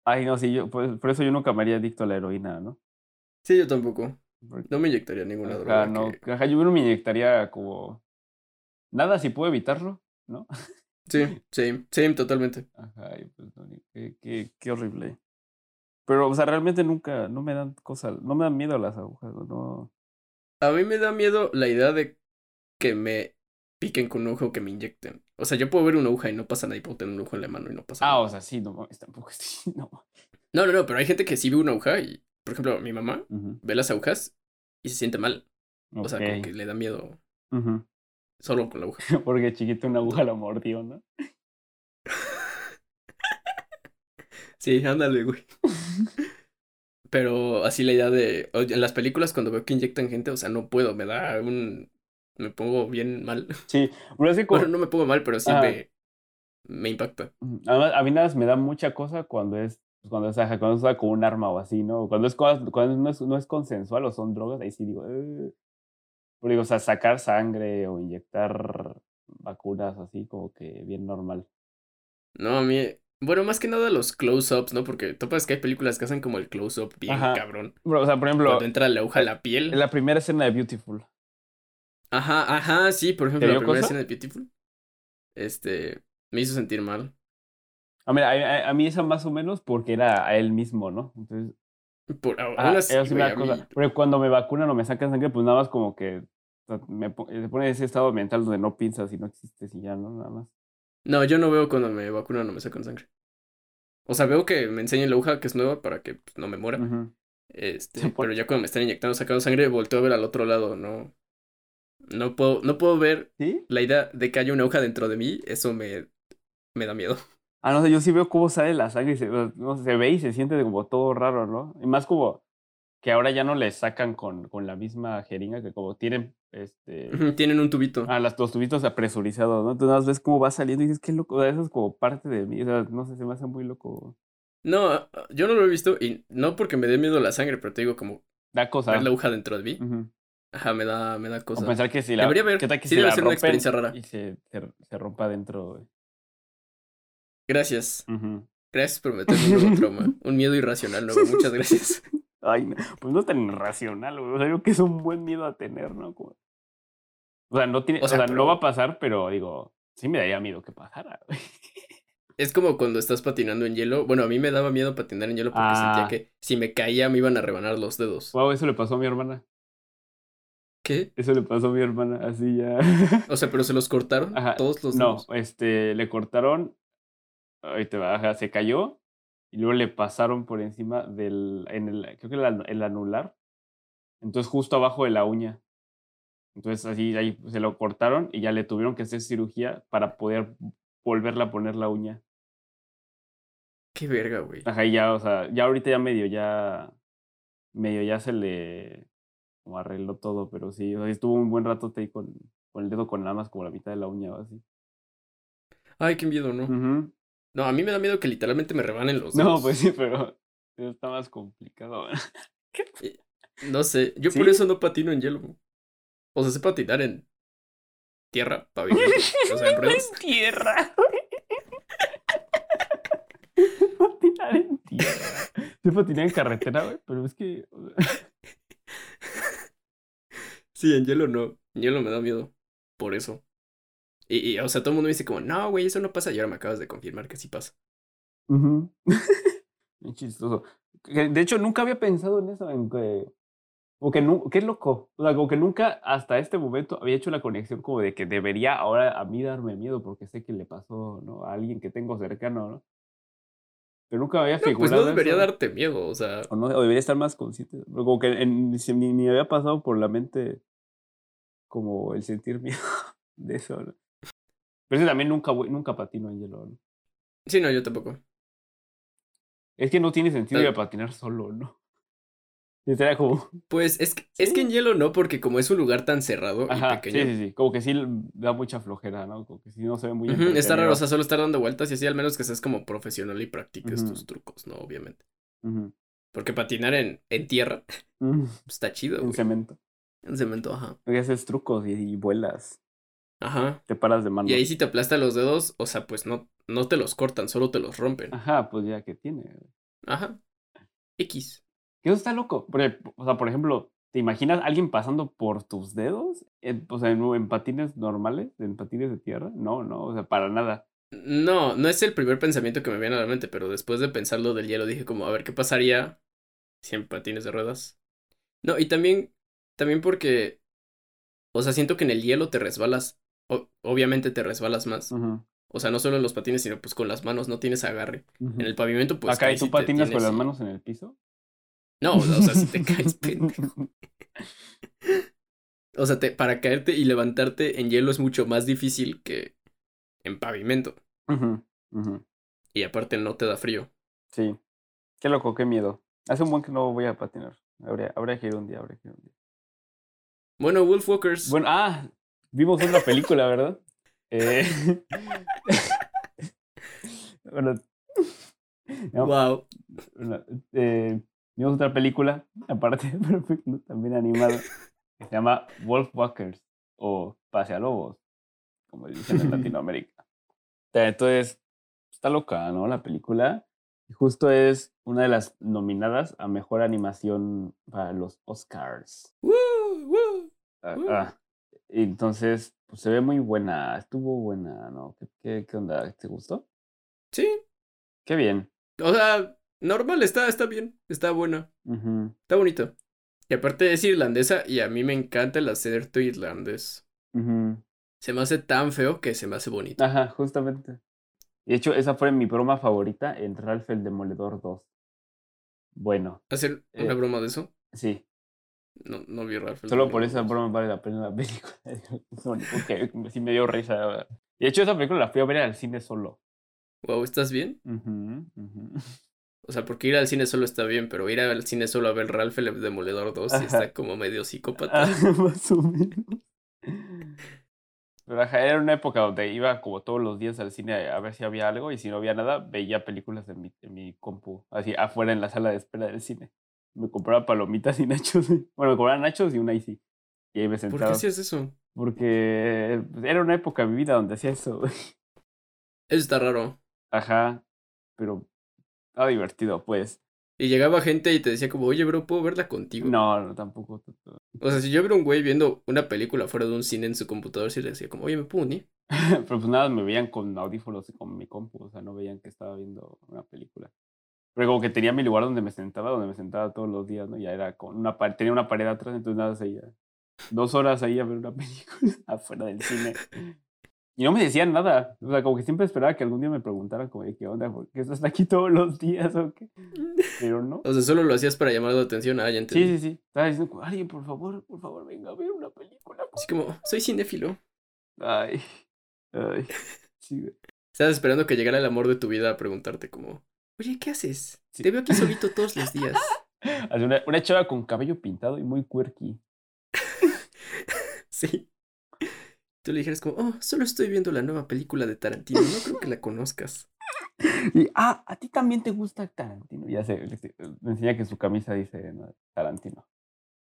Ay, no, sí, yo, pues, por eso yo nunca me haría adicto a la heroína, ¿no? Sí, yo tampoco. No me inyectaría ninguna ajá, droga. no, que- ajá, yo no me inyectaría como nada si puedo evitarlo, ¿no? Sí, sí, sí, totalmente. Ajá, y pues no, ni- qué, qué, qué horrible. Pero, o sea, realmente nunca, no me dan cosas, no me dan miedo las agujas, no. A mí me da miedo la idea de que me piquen con un aguja o que me inyecten. O sea, yo puedo ver una aguja y no pasa nada y puedo tener un aguja en la mano y no pasa Ah, nada. o sea, sí, no mames, tampoco estoy, no. No, no, no, pero hay gente que sí ve una aguja y, por ejemplo, mi mamá ve las agujas y se siente mal. O sea, como que le da miedo ujú. Solo con la aguja. Porque chiquito una aguja la mordió, ¿no? Sí, ándale, güey. Pero así la idea de. En las películas, cuando veo que inyectan gente, o sea, no puedo, me da un. Me pongo bien mal. Sí, pero es que como- Bueno, no me pongo mal, pero sí me. me impacta. Además, a mí nada más me da mucha cosa cuando es pues, cuando es, ajá, cuando es con un arma o así, ¿no? Cuando es cuando no es, no es consensual o son drogas, ahí sí digo. Pero digo, o sea, sacar sangre o inyectar vacunas así, como que bien normal. No, a mí. Bueno, más que nada los close-ups, ¿no? Porque topas que hay películas que hacen como el close-up bien Ajá. cabrón. O sea, por ejemplo, Cuando entra la aguja a la piel. en la primera escena de Beautiful. Ajá, ajá, sí, por ejemplo, ¿Te la primera cosa? escena de Beautiful. Este. Me hizo sentir mal. A mí, a, a- a mí esa más o menos porque era a él mismo, ¿no? Entonces, Por, aún ah, así, eso sí me güey, da a mí- cosa. Porque cuando me vacunan o me sacan sangre, pues nada más como que o sea, me se pone ese estado mental donde no piensas y no existes y ya, ¿no? Nada más. No, yo no veo cuando me vacunan o me sacan sangre. O sea, veo que me enseñen la aguja que es nueva para que pues, no me muera. Este, pero ya cuando me están inyectando, sacando sangre, volteo a ver al otro lado, no. No puedo, no puedo ver ¿Sí? la idea de que haya una aguja dentro de mí, eso me, me da miedo. Ah, no sé, yo sí veo cómo sale la sangre y se, no, se ve y se siente como todo raro, ¿no? Y más como que ahora ya no le sacan con, con la misma jeringa que como tienen este Tienen un tubito. ah, las, los tubitos apresurizados, ¿no? Entonces nada más ves cómo va saliendo y dices, qué loco, o eso es como parte de mí, o sea, no sé, se me hace muy loco. No, ah, yo no lo he visto y no porque me dé miedo la sangre, pero te digo como Da cosa. ver la aguja dentro de mí. Ajá, me da, me da O cosa. pensar que si la, Debería haber- ¿qué tal que sí si debe la ser una rompen experiencia rara. Y se, se, se rompa dentro. Gracias. Gracias por meterme un nuevo trauma. Un miedo irracional nuevo. Muchas gracias. Ay, no, pues no tan irracional, güey. O sea, digo que es un buen miedo a tener, ¿no? Como- O sea, no tiene, O o sea, pero- no va a pasar, pero digo, sí me daría miedo que pasara, güey. Es como cuando estás patinando en hielo. Bueno, a mí me daba miedo patinar en hielo porque Ah. sentía que si me caía me iban a rebanar los dedos. Wow, eso le pasó a mi hermana. ¿Qué? Eso le pasó a mi hermana, así ya. O sea, pero se los cortaron Ajá, todos los No, dedos. este, le cortaron, ahí te va, ajá, se cayó y luego le pasaron por encima del, en el, creo que el, el anular, entonces justo abajo de la uña. Entonces así, ahí se lo cortaron y ya le tuvieron que hacer cirugía para poder volverla a poner la uña. Qué verga, güey. Ajá, y ya, o sea, ya ahorita ya medio ya, medio ya se le como arregló todo, pero sí, o sea, estuvo un buen rato ahí con, con el dedo con nada más como la mitad de la uña o así. Ay, qué miedo, ¿no? Ujú. No, a mí me da miedo que literalmente me rebanen los dedos. No, pues sí, pero está más complicado. No sé, yo por eso no patino en hielo. O sea, sé patinar en tierra, pavimento, o sea, en ruedas. tierra. patinar en tierra. Sí, patinar en carretera, güey, pero es que. Sí, en hielo no. En hielo me da miedo. Por eso. Y, y, o sea, todo el mundo me dice como, no, güey, eso no pasa. Y ahora me acabas de confirmar que sí pasa. ujú. Bien chistoso. De hecho, nunca había pensado en eso, en que. O que nu- qué loco. O sea, como que nunca hasta este momento había hecho la conexión como de que debería ahora a mí darme miedo porque sé que le pasó, ¿no? A alguien que tengo cercano, ¿no? Pero nunca había No, pues figurado. no debería eso. darte miedo, o sea. O, no, o debería estar más consciente. Como que en- ni, ni había pasado por la mente como el sentir miedo de eso, ¿no? Pero ese también nunca, nunca patino en hielo, ¿no? Sí, no, yo tampoco. Es que no tiene sentido ir a patinar solo, ¿no? Estaría como... Pues es que, es que en hielo no, porque como es un lugar tan cerrado y Ajá, sí, pequeño. sí, sí. Como que sí da mucha flojera, ¿no? Como que sí no se ve muy ujú, está raro, o sea, solo estar dando vueltas y así, al menos que seas como profesional y practiques tus trucos, ¿no? Obviamente. Porque patinar en, en tierra está chido, En güey. cemento. En cemento, ajá. Y haces trucos y, y vuelas. Ajá. Te paras de mano. Y ahí si te aplastan los dedos, o sea, pues no, no te los cortan, solo te los rompen. Ajá, pues ya que tiene. Ajá. X. Que eso está loco. Porque, o sea, por ejemplo, ¿te imaginas alguien pasando por tus dedos? En- o sea, en, en patines normales, en patines de tierra. No, no, o sea, para nada. No, no es el primer pensamiento que me viene a la mente, pero después de pensarlo del hielo dije como, a ver, ¿qué pasaría si en patines de ruedas? No, y también, también porque, o sea, siento que en el hielo te resbalas, o- obviamente te resbalas más. O sea, no solo en los patines, sino pues con las manos no tienes agarre. En el pavimento, pues... Acá, ¿y tú patinas con las manos en el piso? No, o sea, si te caes, pendejo. O sea, te, para caerte y levantarte en hielo es mucho más difícil que en pavimento. Y aparte no te da frío. Sí. Qué loco, qué miedo. Hace un buen que no voy a patinar. Habría, habría que ir un día, habría que ir un día. Bueno, Wolfwalkers. Bueno, ah, vimos una película, ¿verdad? Eh, Bueno, no, Wow. bueno, eh, vimos otra película, aparte, pero fue también animada, que se llama Wolfwalkers o Pasealobos, como dicen en Latinoamérica. Entonces, está loca, ¿no? La película. Y justo es una de las nominadas a mejor animación para los Oscars. Ah, Uh. ah, y entonces, pues se ve muy buena, estuvo buena, ¿no? ¿Qué, qué, qué onda? ¿Te gustó? Sí. Qué bien. O sea, normal, está, está bien. Está buena. Ujú, Está bonito. Y aparte es irlandesa y a mí me encanta el acento irlandés. ujú. Se me hace tan feo que se me hace bonito. Ajá, justamente. De hecho, esa fue mi broma favorita en Ralph el Demoledor 2. Bueno, ¿Hacer una Eh. broma de eso? sí. No, no vi Ralph. Solo por esa broma vale la pena la película. Porque sí me dio risa. De hecho, esa película la fui a ver al cine solo. Wow, ¿estás bien? O sea, porque ir al cine solo está bien, pero ir al cine solo a ver Ralph el Demoledor 2 sí Ajá. está como medio psicópata. Ah, más o menos. Pero era una época donde iba como todos los días al cine a ver si había algo y si no había nada, veía películas en mi, en mi compu, así afuera en la sala de espera del cine. Me compraba palomitas y nachos. Bueno, me compraba nachos y un icy. Y ahí me ¿Por qué sentaba. hacías eso? Porque pues, era una época de mi vida donde hacía eso. Eso está raro. Ajá, pero estaba divertido, pues. Y llegaba gente y te decía como, oye, bro, ¿puedo verla contigo? No, no, tampoco. O sea, si yo veo un güey viendo una película fuera de un cine en su computador, sí le decía como, oye, ¿me puedo unir? Pero pues nada, me veían con audífonos y con mi compu, o sea, no veían que estaba viendo una película. Pero como que tenía mi lugar donde me sentaba, donde me sentaba todos los días, ¿no? Ya era con una pared, tenía una pared atrás, entonces nada, seguía dos horas ahí a ver una película afuera del cine. Y no me decían nada, o sea, como que siempre esperaba que algún día me preguntaran como, ¿qué onda? ¿Por qué estás aquí todos los días o qué? Pero no. O sea, solo lo hacías para llamar la atención. Ah, ya entendí. Sí, sí, sí. Estaba diciendo, alguien, por favor, por favor, venga a ver una película. Así como, soy cinéfilo. Ay, ay. Sí. Estabas esperando que llegara el amor de tu vida a preguntarte como, oye, ¿qué haces? Sí. Te veo aquí solito todos los días. Una, una chava con cabello pintado y muy quirky. Sí. Tú le dijeras como, oh, solo estoy viendo la nueva película de Tarantino, no creo que la conozcas. Y, ah, a ti también te gusta Tarantino. Ya sé, le- me enseña que su camisa dice ¿no? Tarantino.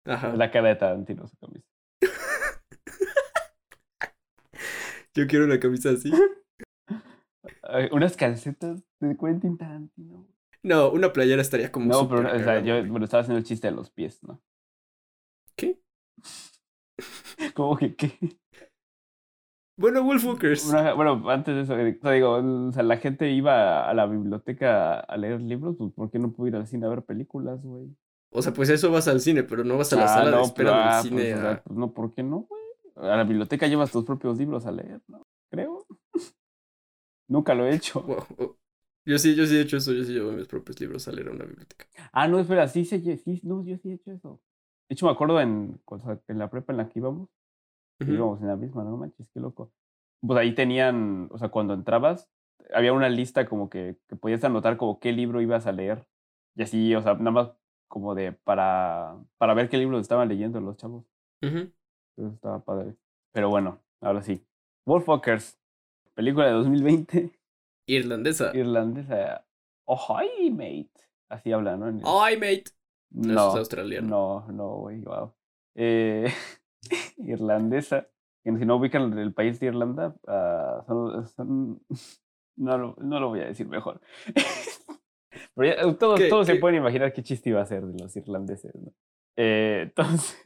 Ajá. La cara de Tarantino su camisa. Yo quiero una camisa así. Unas calcetas de Quentin Tarantino. No, una playera estaría como No, pero o sea, yo güey. bueno, estaba haciendo el chiste de los pies, ¿no? ¿Qué? ¿Cómo que qué? Bueno, Wolfwalkers. Una- bueno, antes de eso, eh, o sea, digo, o sea, la gente iba a la biblioteca a leer libros, pues ¿por qué no pudo ir al cine a ver películas, güey? O sea, pues eso vas al cine, pero no vas a la Ah, sala no, de espera pero, del ah, cine. pues, o sea, a- pues, no, ¿por qué no, güey? A la biblioteca llevas tus propios libros a leer, ¿no? Creo. Nunca lo he hecho. Wow. Yo sí, yo sí he hecho eso, yo sí llevo mis propios libros a leer a una biblioteca. Ah, no, espera, sí, sí, sí, no, yo sí he hecho eso. De hecho, me acuerdo en, en la prepa en la que íbamos, íbamos en la misma, no manches, qué loco. Pues ahí tenían, o sea, cuando entrabas, había una lista como que, que podías anotar como qué libro ibas a leer. Y así, o sea, nada más como de para, para ver qué libros estaban leyendo los chavos. Eso estaba padre. Pero bueno, ahora sí. Wolfwalkers, película de 2020, Irlandesa. irlandesa. Ahoy, mate. Así habla, ¿no? El- Ay, mate. No, no, es australiano. no, no, güey, wow. Eh, irlandesa. Que si no ubican el país de Irlanda, son, son- no, lo, no lo voy a decir mejor. Pero ya, todos, ¿Qué- todos se pueden imaginar qué chiste iba a ser de los irlandeses, ¿no? Eh, entonces,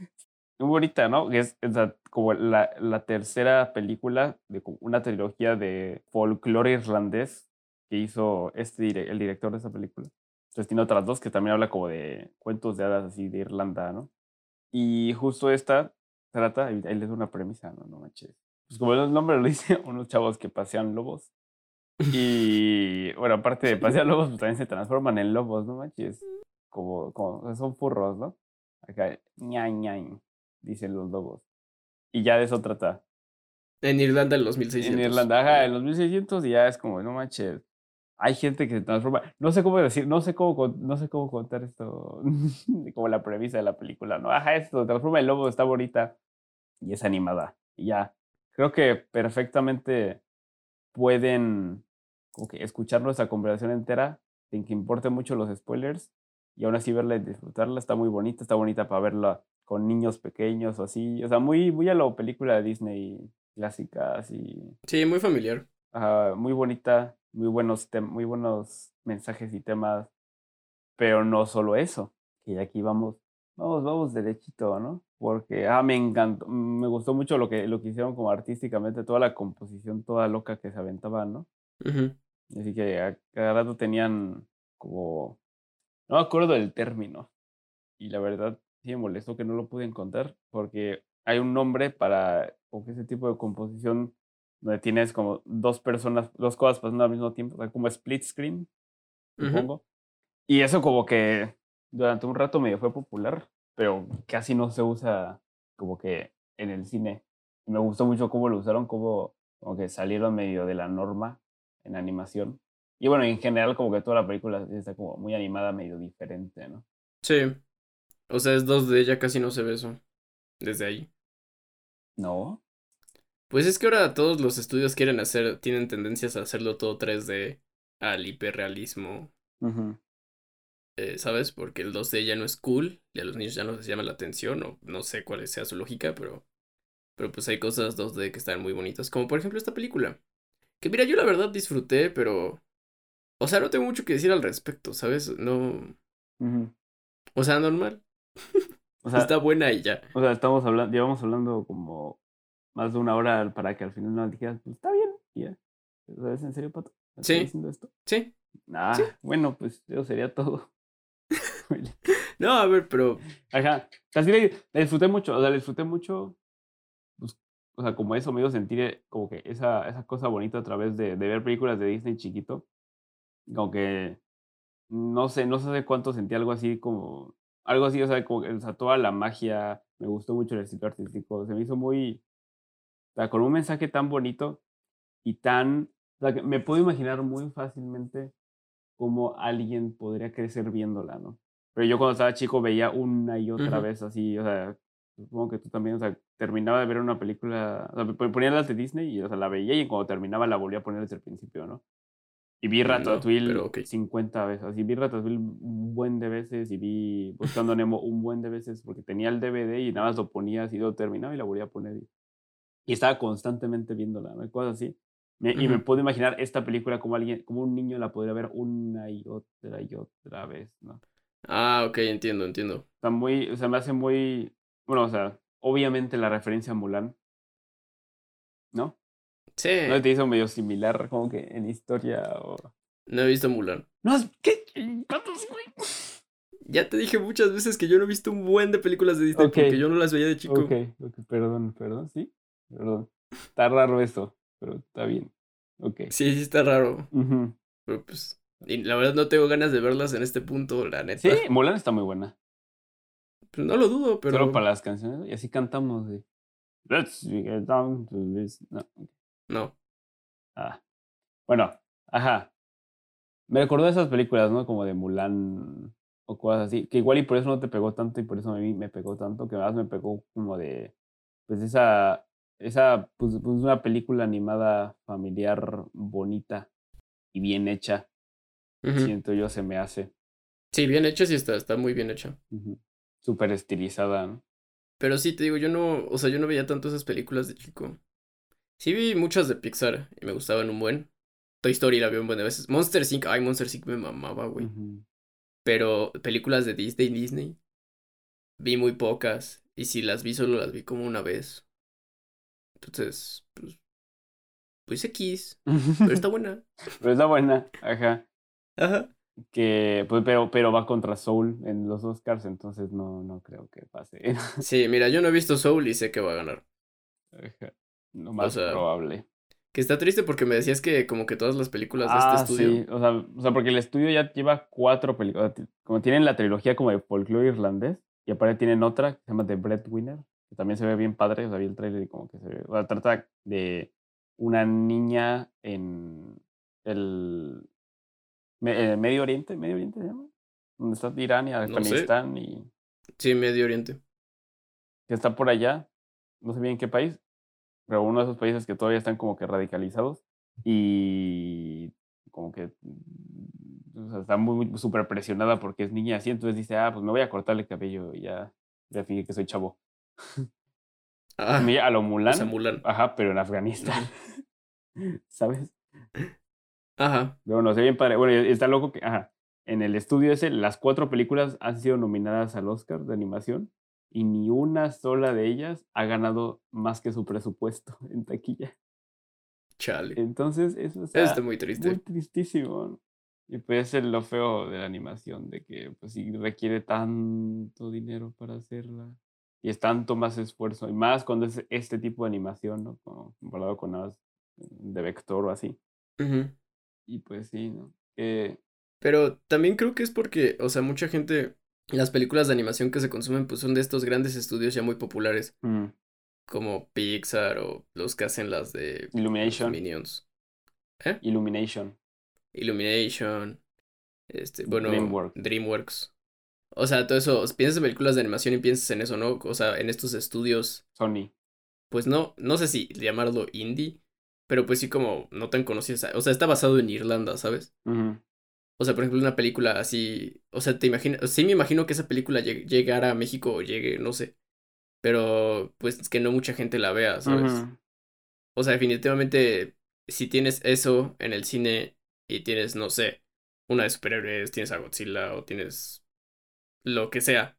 muy bonita, ¿no? Que es, es la- como la, la tercera película de una trilogía de folclore irlandés que hizo este, el director de esa película. Entonces tiene otras dos que también habla como de cuentos de hadas así de Irlanda, ¿no? Y justo esta trata, ahí les doy una premisa, ¿no? No manches. Pues como el nombre lo dice, unos chavos que pasean lobos. Y bueno, aparte de pasear lobos, pues también se transforman en lobos, ¿no manches? Como, como son furros, ¿no? Acá, ña, ña, dicen los lobos. Y ya de eso trata. En Irlanda en los 1600. En Irlanda, ajá, en los 1600 y ya es como, no manches. Hay gente que se transforma. No sé cómo decir, no sé cómo, no sé cómo contar esto, como la premisa de la película, ¿no? Ajá, esto, se transforma en lobo, está bonita y es animada. Y ya, creo que perfectamente pueden como que escuchar nuestra conversación entera sin que importe mucho los spoilers y aún así verla y disfrutarla. Está muy bonita, está bonita para verla con niños pequeños o así. O sea, muy, muy a la película de Disney clásica, así. Sí, muy familiar. muy bonita, muy buenos, muy buenos mensajes y temas. Pero no solo eso, que aquí vamos, vamos, vamos derechito, ¿no? Porque, ah, me encantó, me gustó mucho lo que, lo que hicieron como artísticamente, toda la composición toda loca que se aventaba, ¿no? Así que a cada rato tenían como no me acuerdo del término. Y la verdad, sí me molestó que no lo pude encontrar porque hay un nombre para ese tipo de composición donde tienes como dos personas, dos cosas pasando al mismo tiempo, como split screen, supongo. Y eso como que durante un rato medio fue popular, pero casi no se usa como que en el cine. me gustó mucho cómo lo usaron, como, como que salieron medio de la norma en animación. Y bueno, en general como que toda la película está como muy animada, medio diferente, ¿no? Sí. O sea, es dos de ella casi no se ve eso. Desde ahí. No. Pues es que ahora todos los estudios quieren hacer, tienen tendencias a hacerlo todo 3D, al hiperrealismo. eh, ¿Sabes? Porque el 2D ya no es cool, y a los niños ya no les llama la atención, o no sé cuál sea su lógica, pero. Pero pues hay cosas 2D que están muy bonitas, como por ejemplo esta película. Que mira, yo la verdad disfruté, pero o sea, no tengo mucho que decir al respecto, ¿sabes? No. O sea, normal. O sea, Está buena y ya. O sea, estamos hablando, llevamos hablando como más de una hora para que al final no digas, pues está bien, ya. ¿Sabes en serio, Pato? Sí. diciendo esto? Sí. Ah, bueno, pues eso sería todo. no, a ver, pero. Ajá. Así la, disfruté mucho, o sea, la disfruté mucho. Pues, o sea, como eso me dio sentir eh, como que esa, esa cosa bonita a través de, de ver películas de Disney chiquito como que, no sé, no sé cuánto sentí algo así como, algo así, o sea, como, o sea, toda la magia, me gustó mucho el estilo artístico, se me hizo muy, o sea, con un mensaje tan bonito y tan, o sea, que me puedo imaginar muy fácilmente cómo alguien podría crecer viéndola, ¿no? Pero yo cuando estaba chico veía una y otra vez así, o sea, supongo que tú también, o sea, terminaba de ver una película, o sea, ponía las de Disney y, o sea, la veía y cuando terminaba la volvía a poner desde el principio, ¿no? Y vi Ratatouille no, 50 veces. Y vi Ratatouille un buen de veces y vi Buscando Nemo un buen de veces porque tenía el DVD y nada más lo ponía así, lo terminaba y la volvía a poner. Y, estaba constantemente viéndola, ¿no? Cosas así. Y me puedo imaginar esta película como alguien, como un niño la podría ver una y otra y otra vez, ¿no? Ah, ok, entiendo, entiendo. Está muy, o sea, me hace muy, bueno, o sea, obviamente la referencia a Mulan, ¿no? Sí. ¿No te hizo medio similar como que en historia o...? No he visto Mulan. No, ¿qué? ¿Cuántos, güey? Ya te dije muchas veces que yo no he visto un buen de películas de Disney porque yo no las veía de chico. Ok, ok, perdón, perdón, sí. Perdón. Está raro esto, pero está bien. Ok. Sí, sí está raro. Pero pues, y la verdad no tengo ganas de verlas en este punto, la neta. Sí, Mulan está muy buena. Pues no lo dudo, pero... Solo para las canciones, y así cantamos de... Let's get down to this. No. No. Ah. Bueno, ajá. Me recordó esas películas, ¿no? Como de Mulan o cosas así. Que igual y por eso no te pegó tanto y por eso a mí me pegó tanto. Que más me pegó como de. Pues esa. Esa. Pues, pues una película animada familiar bonita y bien hecha. Siento yo se me hace. Sí, bien hecha sí está. Está muy bien hecha. Súper estilizada, ¿no? Pero sí, te digo, yo no. O sea, yo no veía tanto esas películas de chico. Sí vi muchas de Pixar y me gustaban un buen. Toy Story la vi un buen de veces. Monster Inc. Ay, Monster Inc. me mamaba, güey. Pero películas de Disney, Disney, vi muy pocas. Y si las vi, solo las vi como una vez. Entonces, pues. Pues X. Pero está buena. pero está buena, ajá. Ajá. Que, pues, pero, pero va contra Soul en los Oscars, entonces no, no creo que pase. sí, mira, yo no he visto Soul y sé que va a ganar. Ajá. Lo más probable. Que está triste porque me decías que como que todas las películas de este ah, estudio. Sí, o sea, o sea, porque el estudio ya lleva cuatro películas. Como tienen la trilogía como de folclore irlandés, y aparte tienen otra que se llama The Breadwinner, que también se ve bien padre, o sea, vi el trailer y como que se ve. O sea, trata de una niña en el, eh, Medio Oriente, ¿Medio Oriente se llama? Donde está Irán y Afganistán y. Sí, Medio Oriente. Que está por allá, no sé bien en qué país, pero uno de esos países que todavía están como que radicalizados y como que mm, o sea, está muy muy súper presionada porque es niña así, entonces dice, ah, pues me voy a cortar el cabello y ya, ya fingir que soy chavo. Ah, a lo Mulan, sea, Mulan. ajá, pero en Afganistán, ¿sabes? Ajá. Pero no sé bien padre. Bueno, está loco que, ajá, en el estudio ese, las cuatro películas han sido nominadas al Oscar de animación y ni una sola de ellas ha ganado más que su presupuesto en taquilla. Chale. Entonces, eso está está muy triste. muy tristísimo. Y pues es lo feo de la animación, de que pues sí requiere tanto dinero para hacerla. Y es tanto más esfuerzo, y más cuando es este tipo de animación, ¿no? Como comparado con nada más de vector o así. Y pues sí, ¿no? Eh, Pero también creo que es porque, o sea, mucha gente, las películas de animación que se consumen, pues son de estos grandes estudios ya muy populares, mm, como Pixar o los que hacen las de Illumination. Minions. ¿Eh? Illumination. Illumination, este, bueno, DreamWorks. DreamWorks. O sea, todo eso, piensas en películas de animación y piensas en eso, ¿no? O sea, en estos estudios, Sony. pues no, no sé si llamarlo indie, pero pues sí como no tan conocidos. O sea, está basado en Irlanda, ¿sabes? O sea, por ejemplo, una película así, o sea, te imaginas, sí me imagino que esa película lleg- llegara a México o llegue, no sé, pero pues que no mucha gente la vea, ¿sabes? O sea, definitivamente, si tienes eso en el cine y tienes, no sé, una de superhéroes, tienes a Godzilla o tienes lo que sea,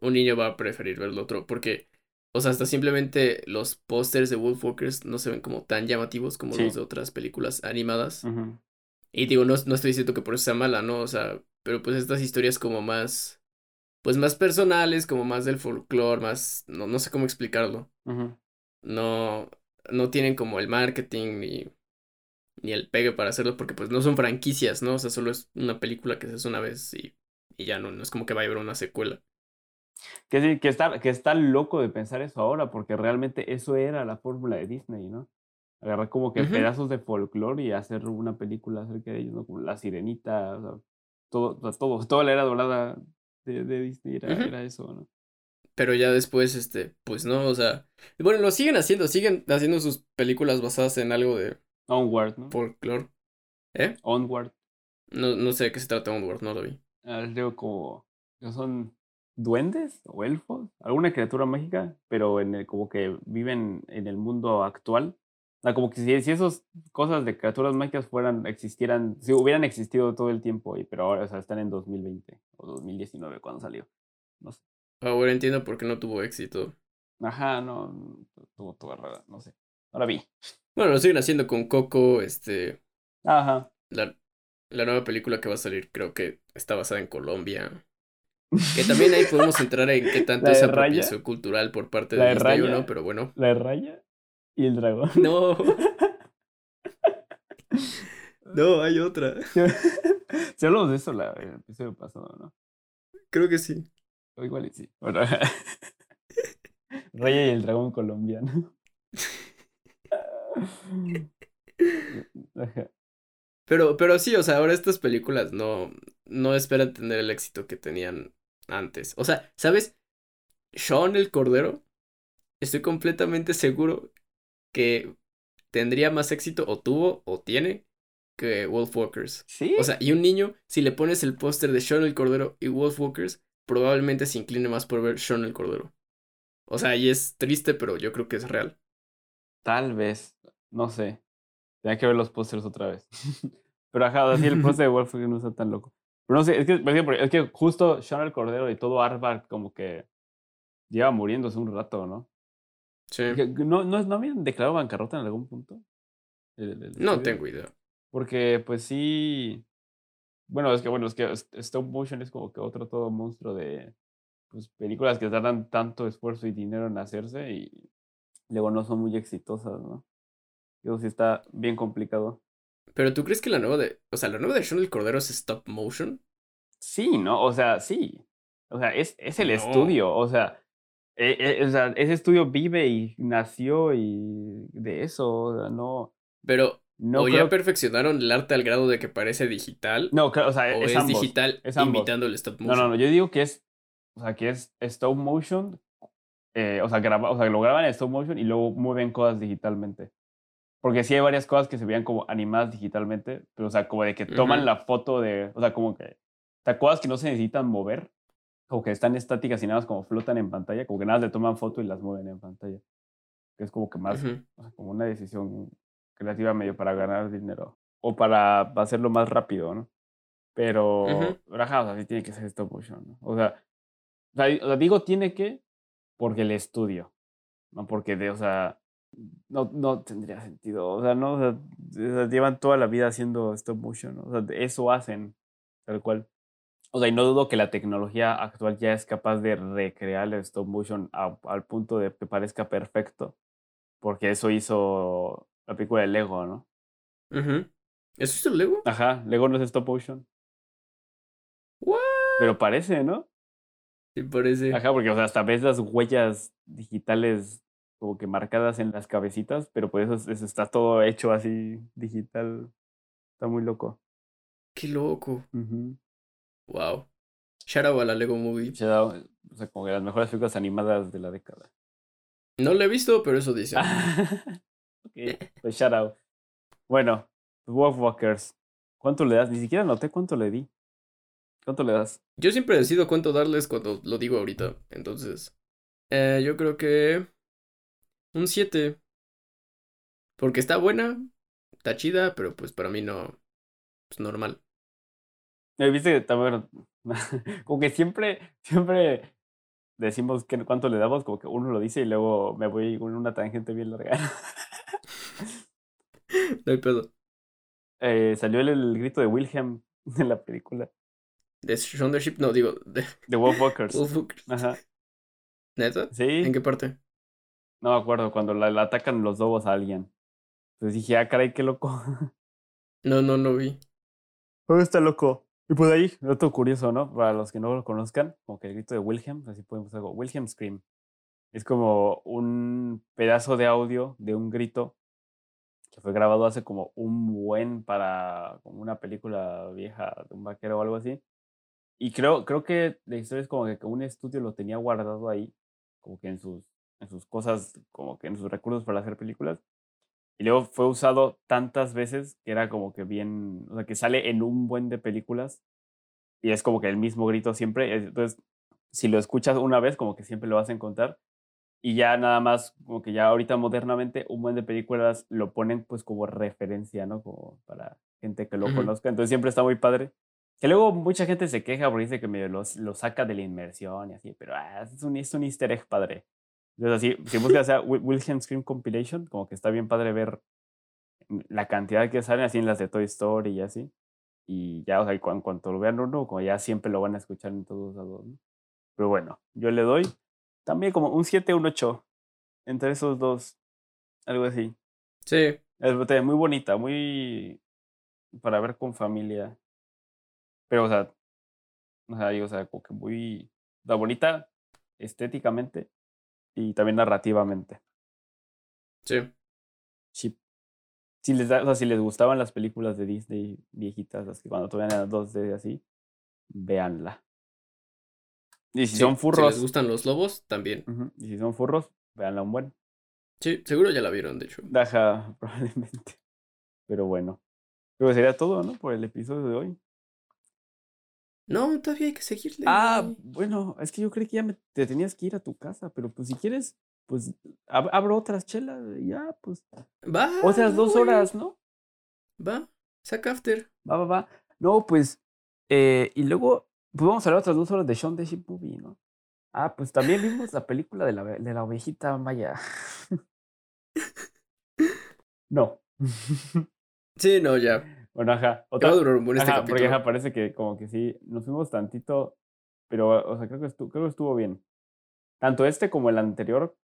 un niño va a preferir ver lo otro porque, o sea, hasta simplemente los pósters de Wolfwalkers no se ven como tan llamativos como Sí. los de otras películas animadas. ujú. Y digo, no, no estoy diciendo que por eso sea mala, ¿no? O sea, pero pues estas historias como más, pues más personales, como más del folclore, más, no, no sé cómo explicarlo. No, no tienen como el marketing ni, ni el pegue para hacerlo porque pues no son franquicias, ¿no? O sea, solo es una película que se hace una vez y, y ya no, no es como que vaya a haber una secuela. Que sí, que está, que está loco de pensar eso ahora, porque realmente eso era la fórmula de Disney, ¿no? Agarrar como que pedazos de folclore y hacer una película acerca de ellos, ¿no? Como La Sirenita, o sea, todo, o sea, todo, toda la era dorada de, de Disney era, eso, ¿no? Pero ya después, este, pues no, o sea, bueno, lo siguen haciendo, siguen haciendo sus películas basadas en algo de Onward, ¿no? folclore. ¿Eh? Onward, No, no sé de qué se trata Onward, no lo vi. ah, digo como, son duendes o elfos, alguna criatura mágica, pero en el, como que viven en el mundo actual. Sea, como que si, si esas cosas de criaturas mágicas fueran, existieran, si hubieran existido todo el tiempo, pero ahora, o sea, están en 2020 o 2019 cuando salió. No sé. Ahora entiendo por qué no tuvo éxito. Ajá, no, tuvo toda rara, no sé. Ahora vi. Bueno, lo siguen haciendo con Coco, este, Ajá. la, la nueva película que va a salir, creo que está basada en Colombia. Que también ahí podemos entrar en qué tanto ¿La es de apropiación cultural por parte ¿La de de Disney Raya? no, pero bueno. La de Raya y el dragón. No, no, hay otra. Si hablamos de eso la, el episodio pasado, ¿no? Creo que sí. O igual y sí. Bueno. Raya y el dragón colombiano. Pero, pero sí, o sea, ahora estas películas no, no esperan tener el éxito que tenían antes. O sea, ¿sabes? Sean el Cordero, estoy completamente seguro que tendría más éxito, o tuvo, o tiene, que Wolfwalkers. ¿Sí? O sea, y un niño, si le pones el póster de Sean el Cordero y Wolfwalkers, probablemente se incline más por ver Sean el Cordero. O sea, y es triste, pero yo creo que es real. Tal vez. No sé. Tenía que ver los pósters otra vez. Pero ajá, así el póster de Wolfgang no está tan loco. Pero no sé, es que, es que justo Sean el Cordero y todo Harvard como que lleva muriéndose un rato, ¿no? Sí. ¿No, no, ¿no habían declarado bancarrota en algún punto? El- el- el No estudio. tengo idea. Porque, pues sí. Bueno, es que bueno, es que stop motion es como que otro todo monstruo de pues, películas que tardan tanto esfuerzo y dinero en hacerse y luego no son muy exitosas, ¿no? Eso sí está bien complicado. Pero ¿tú crees que la nueva de, o sea, la nueva de Sean el Cordero es stop motion? Sí, ¿no? O sea, sí. O sea, es, es el No. estudio. O sea, e- e- o sea, ese estudio vive y nació y de eso. O sea, no. Pero, No o creo ya perfeccionaron el arte al grado de que parece digital, No, o sea, o es, es, ambos. digital es imitando el stop No, motion. no, no, yo digo que es, o sea, que es stop motion, eh, o, sea, graba, o sea, lo graban en stop motion y luego mueven cosas digitalmente. Porque sí hay varias cosas que se veían como animadas digitalmente, pero o sea, como de que toman la foto de, o sea, como que, ¿te acuerdas que no se necesitan mover? Como que están estáticas y nada más como flotan en pantalla, como que nada más le toman foto y las mueven en pantalla. Que es como que más, o sea, como una decisión creativa medio para ganar dinero o para hacerlo más rápido, ¿no? Pero, ajá, o sea, sí tiene que ser stop motion, ¿no? O sea, o sea, o digo tiene que porque el estudio, no porque de, o sea, no, no tendría sentido, o sea, no, o sea, o llevan toda la vida haciendo stop motion, ¿no? o sea, eso hacen, tal cual. O sea, y no dudo que la tecnología actual ya es capaz de recrear el stop motion a- al punto de que parezca perfecto, porque eso hizo la película de Lego, ¿no? Ujú. ¿Eso es el Lego? Ajá, Lego no es stop motion, ¿What? pero parece, ¿no? Sí, parece. Ajá, porque o sea, hasta ves las huellas digitales como que marcadas en las cabecitas, pero pues eso, eso está todo hecho así digital. Está muy loco. Qué loco. Ujú. Wow. Shout out a la Lego Movie. Ha dado, o sea, como que las mejores películas animadas de la década. No la he visto, pero eso dice. ok, pues shout out. Bueno, Wolf Walkers. ¿Cuánto le das? Ni siquiera noté cuánto le di. ¿Cuánto le das? Yo siempre decido cuánto darles cuando lo digo ahorita. Entonces, eh, yo creo que un 7. Porque está buena, está chida, pero pues para mí no. Pues normal. Eh, Viste que también, como que siempre, siempre decimos que, cuánto le damos, como que uno lo dice y luego me voy con una tangente bien larga. No hay pedo. Eh, salió el, el grito de Wilhelm en la película De the Sheep, no, digo, de de Wolf Walkers. Wolfwalkers. Ajá. ¿Neta? Sí, ¿En qué parte? no me acuerdo, cuando la, la atacan los lobos a alguien. Entonces dije, ah, caray, qué loco. No, no, no vi. Oh, está loco. Y pues ahí, dato curioso, ¿no? Para los que no lo conozcan, como que el grito de Wilhelm, así podemos algo. Wilhelm Scream. Es como un pedazo de audio de un grito que fue grabado hace como un buen para como una película vieja de un vaquero o algo así. Y creo, creo que la historia es como que un estudio lo tenía guardado ahí, como que en sus, en sus cosas, como que en sus recursos para hacer películas. Y luego fue usado tantas veces que era como que bien, o sea, que sale en un buen de películas y es como que el mismo grito siempre. Entonces, si lo escuchas una vez, como que siempre lo vas a encontrar. Y ya nada más, como que ya ahorita modernamente, un buen de películas lo ponen pues como referencia, ¿no? Como para gente que lo Ujú. conozca. Entonces siempre está muy padre. Que luego mucha gente se queja porque dice que medio lo, lo saca de la inmersión y así, pero ah, es, un, es un easter egg padre. Entonces así, si buscas a Wilhelm Scream Compilation, como que está bien padre ver la cantidad que salen así en las de Toy Story y así. Y ya, o sea, en cuanto lo vean uno, como ya siempre lo van a escuchar en todos lados, ¿no? Pero bueno, yo le doy también como un 7, un 8. Entre esos dos. Algo así. Sí. Es muy bonita, muy para ver con familia. Pero, o sea, o sea, digo, o sea, como que muy o sea, bonita estéticamente y también narrativamente. Sí. Sí. Si les, da, o sea, si les gustaban las películas de Disney viejitas, las que cuando todavía eran 2D así, véanla. Y si Sí, son Si furros, les gustan los lobos, también. y si son furros, véanla un buen. Sí, seguro ya la vieron, de hecho. Daja, probablemente. Pero bueno. Creo que sería todo, ¿no? Por el episodio de hoy. No, todavía hay que seguirle. Ah, bueno, es que yo creí que ya me- te tenías que ir a tu casa, pero pues si quieres, pues ab- abro otras chelas y ya, pues. Va. Otras dos güey. horas, ¿no? Va. Saca after. Va, va, va. No, pues. eh, y luego, pues vamos a hablar otras dos horas de Sean the Sheep Movie, ¿no? Ah, pues también vimos la película de la, de la ovejita maya. no. Sí, no, ya. Bueno, ajá. Otra, va a durar un buen este porque ajá, parece que como que sí, nos fuimos tantito, pero, o sea, creo que estuvo, creo que estuvo bien. Tanto este como el anterior,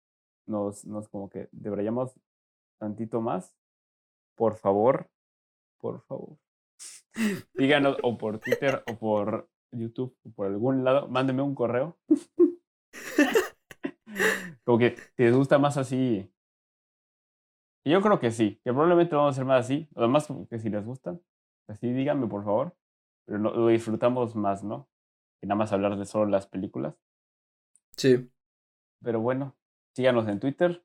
nos, nos como que deberíamos tantito más. Por favor, por favor. Díganos o por Twitter o por YouTube o por algún lado, mándenme un correo. como que si les gusta más así. Y yo creo que sí, que probablemente vamos a hacer más así. Además, que si les gusta, así díganme por favor. Pero lo disfrutamos más, ¿no? Que nada más hablar de solo las películas. Sí. Pero bueno, síganos en Twitter.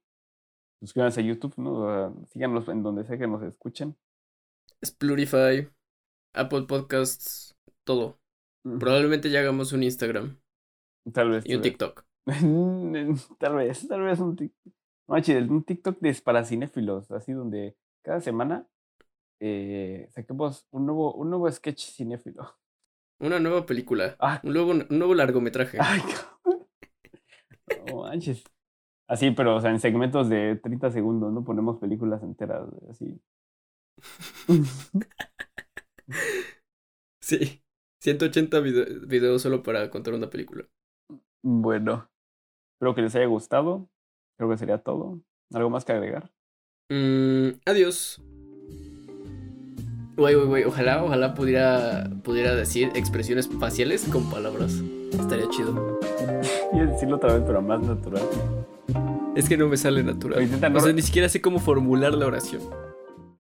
suscríbanse a YouTube, ¿no? síganos en donde sea que nos escuchen. Splurify, Apple Podcasts, todo. Probablemente ya hagamos un Instagram. Tal vez. Y un TikTok. tal vez, tal vez un TikTok. Un TikTok de para cinéfilos, así donde cada semana eh, saquemos un nuevo, un nuevo sketch cinéfilo. Una nueva película. Ah. Un, nuevo, un nuevo largometraje. Ay, no manches. Así, pero, o sea, en segmentos de 30 segundos, ¿no? Ponemos películas enteras, así. sí. 180 videos solo para contar una película. Bueno. Espero que les haya gustado. Creo que sería todo. ¿Algo más que agregar? Mm, adiós. Güey, güey, güey. Ojalá, ojalá pudiera, pudiera decir expresiones faciales con palabras. Estaría chido. Y decirlo otra vez, pero más natural. Es que no me sale natural. O sea, ni siquiera sé cómo formular la oración.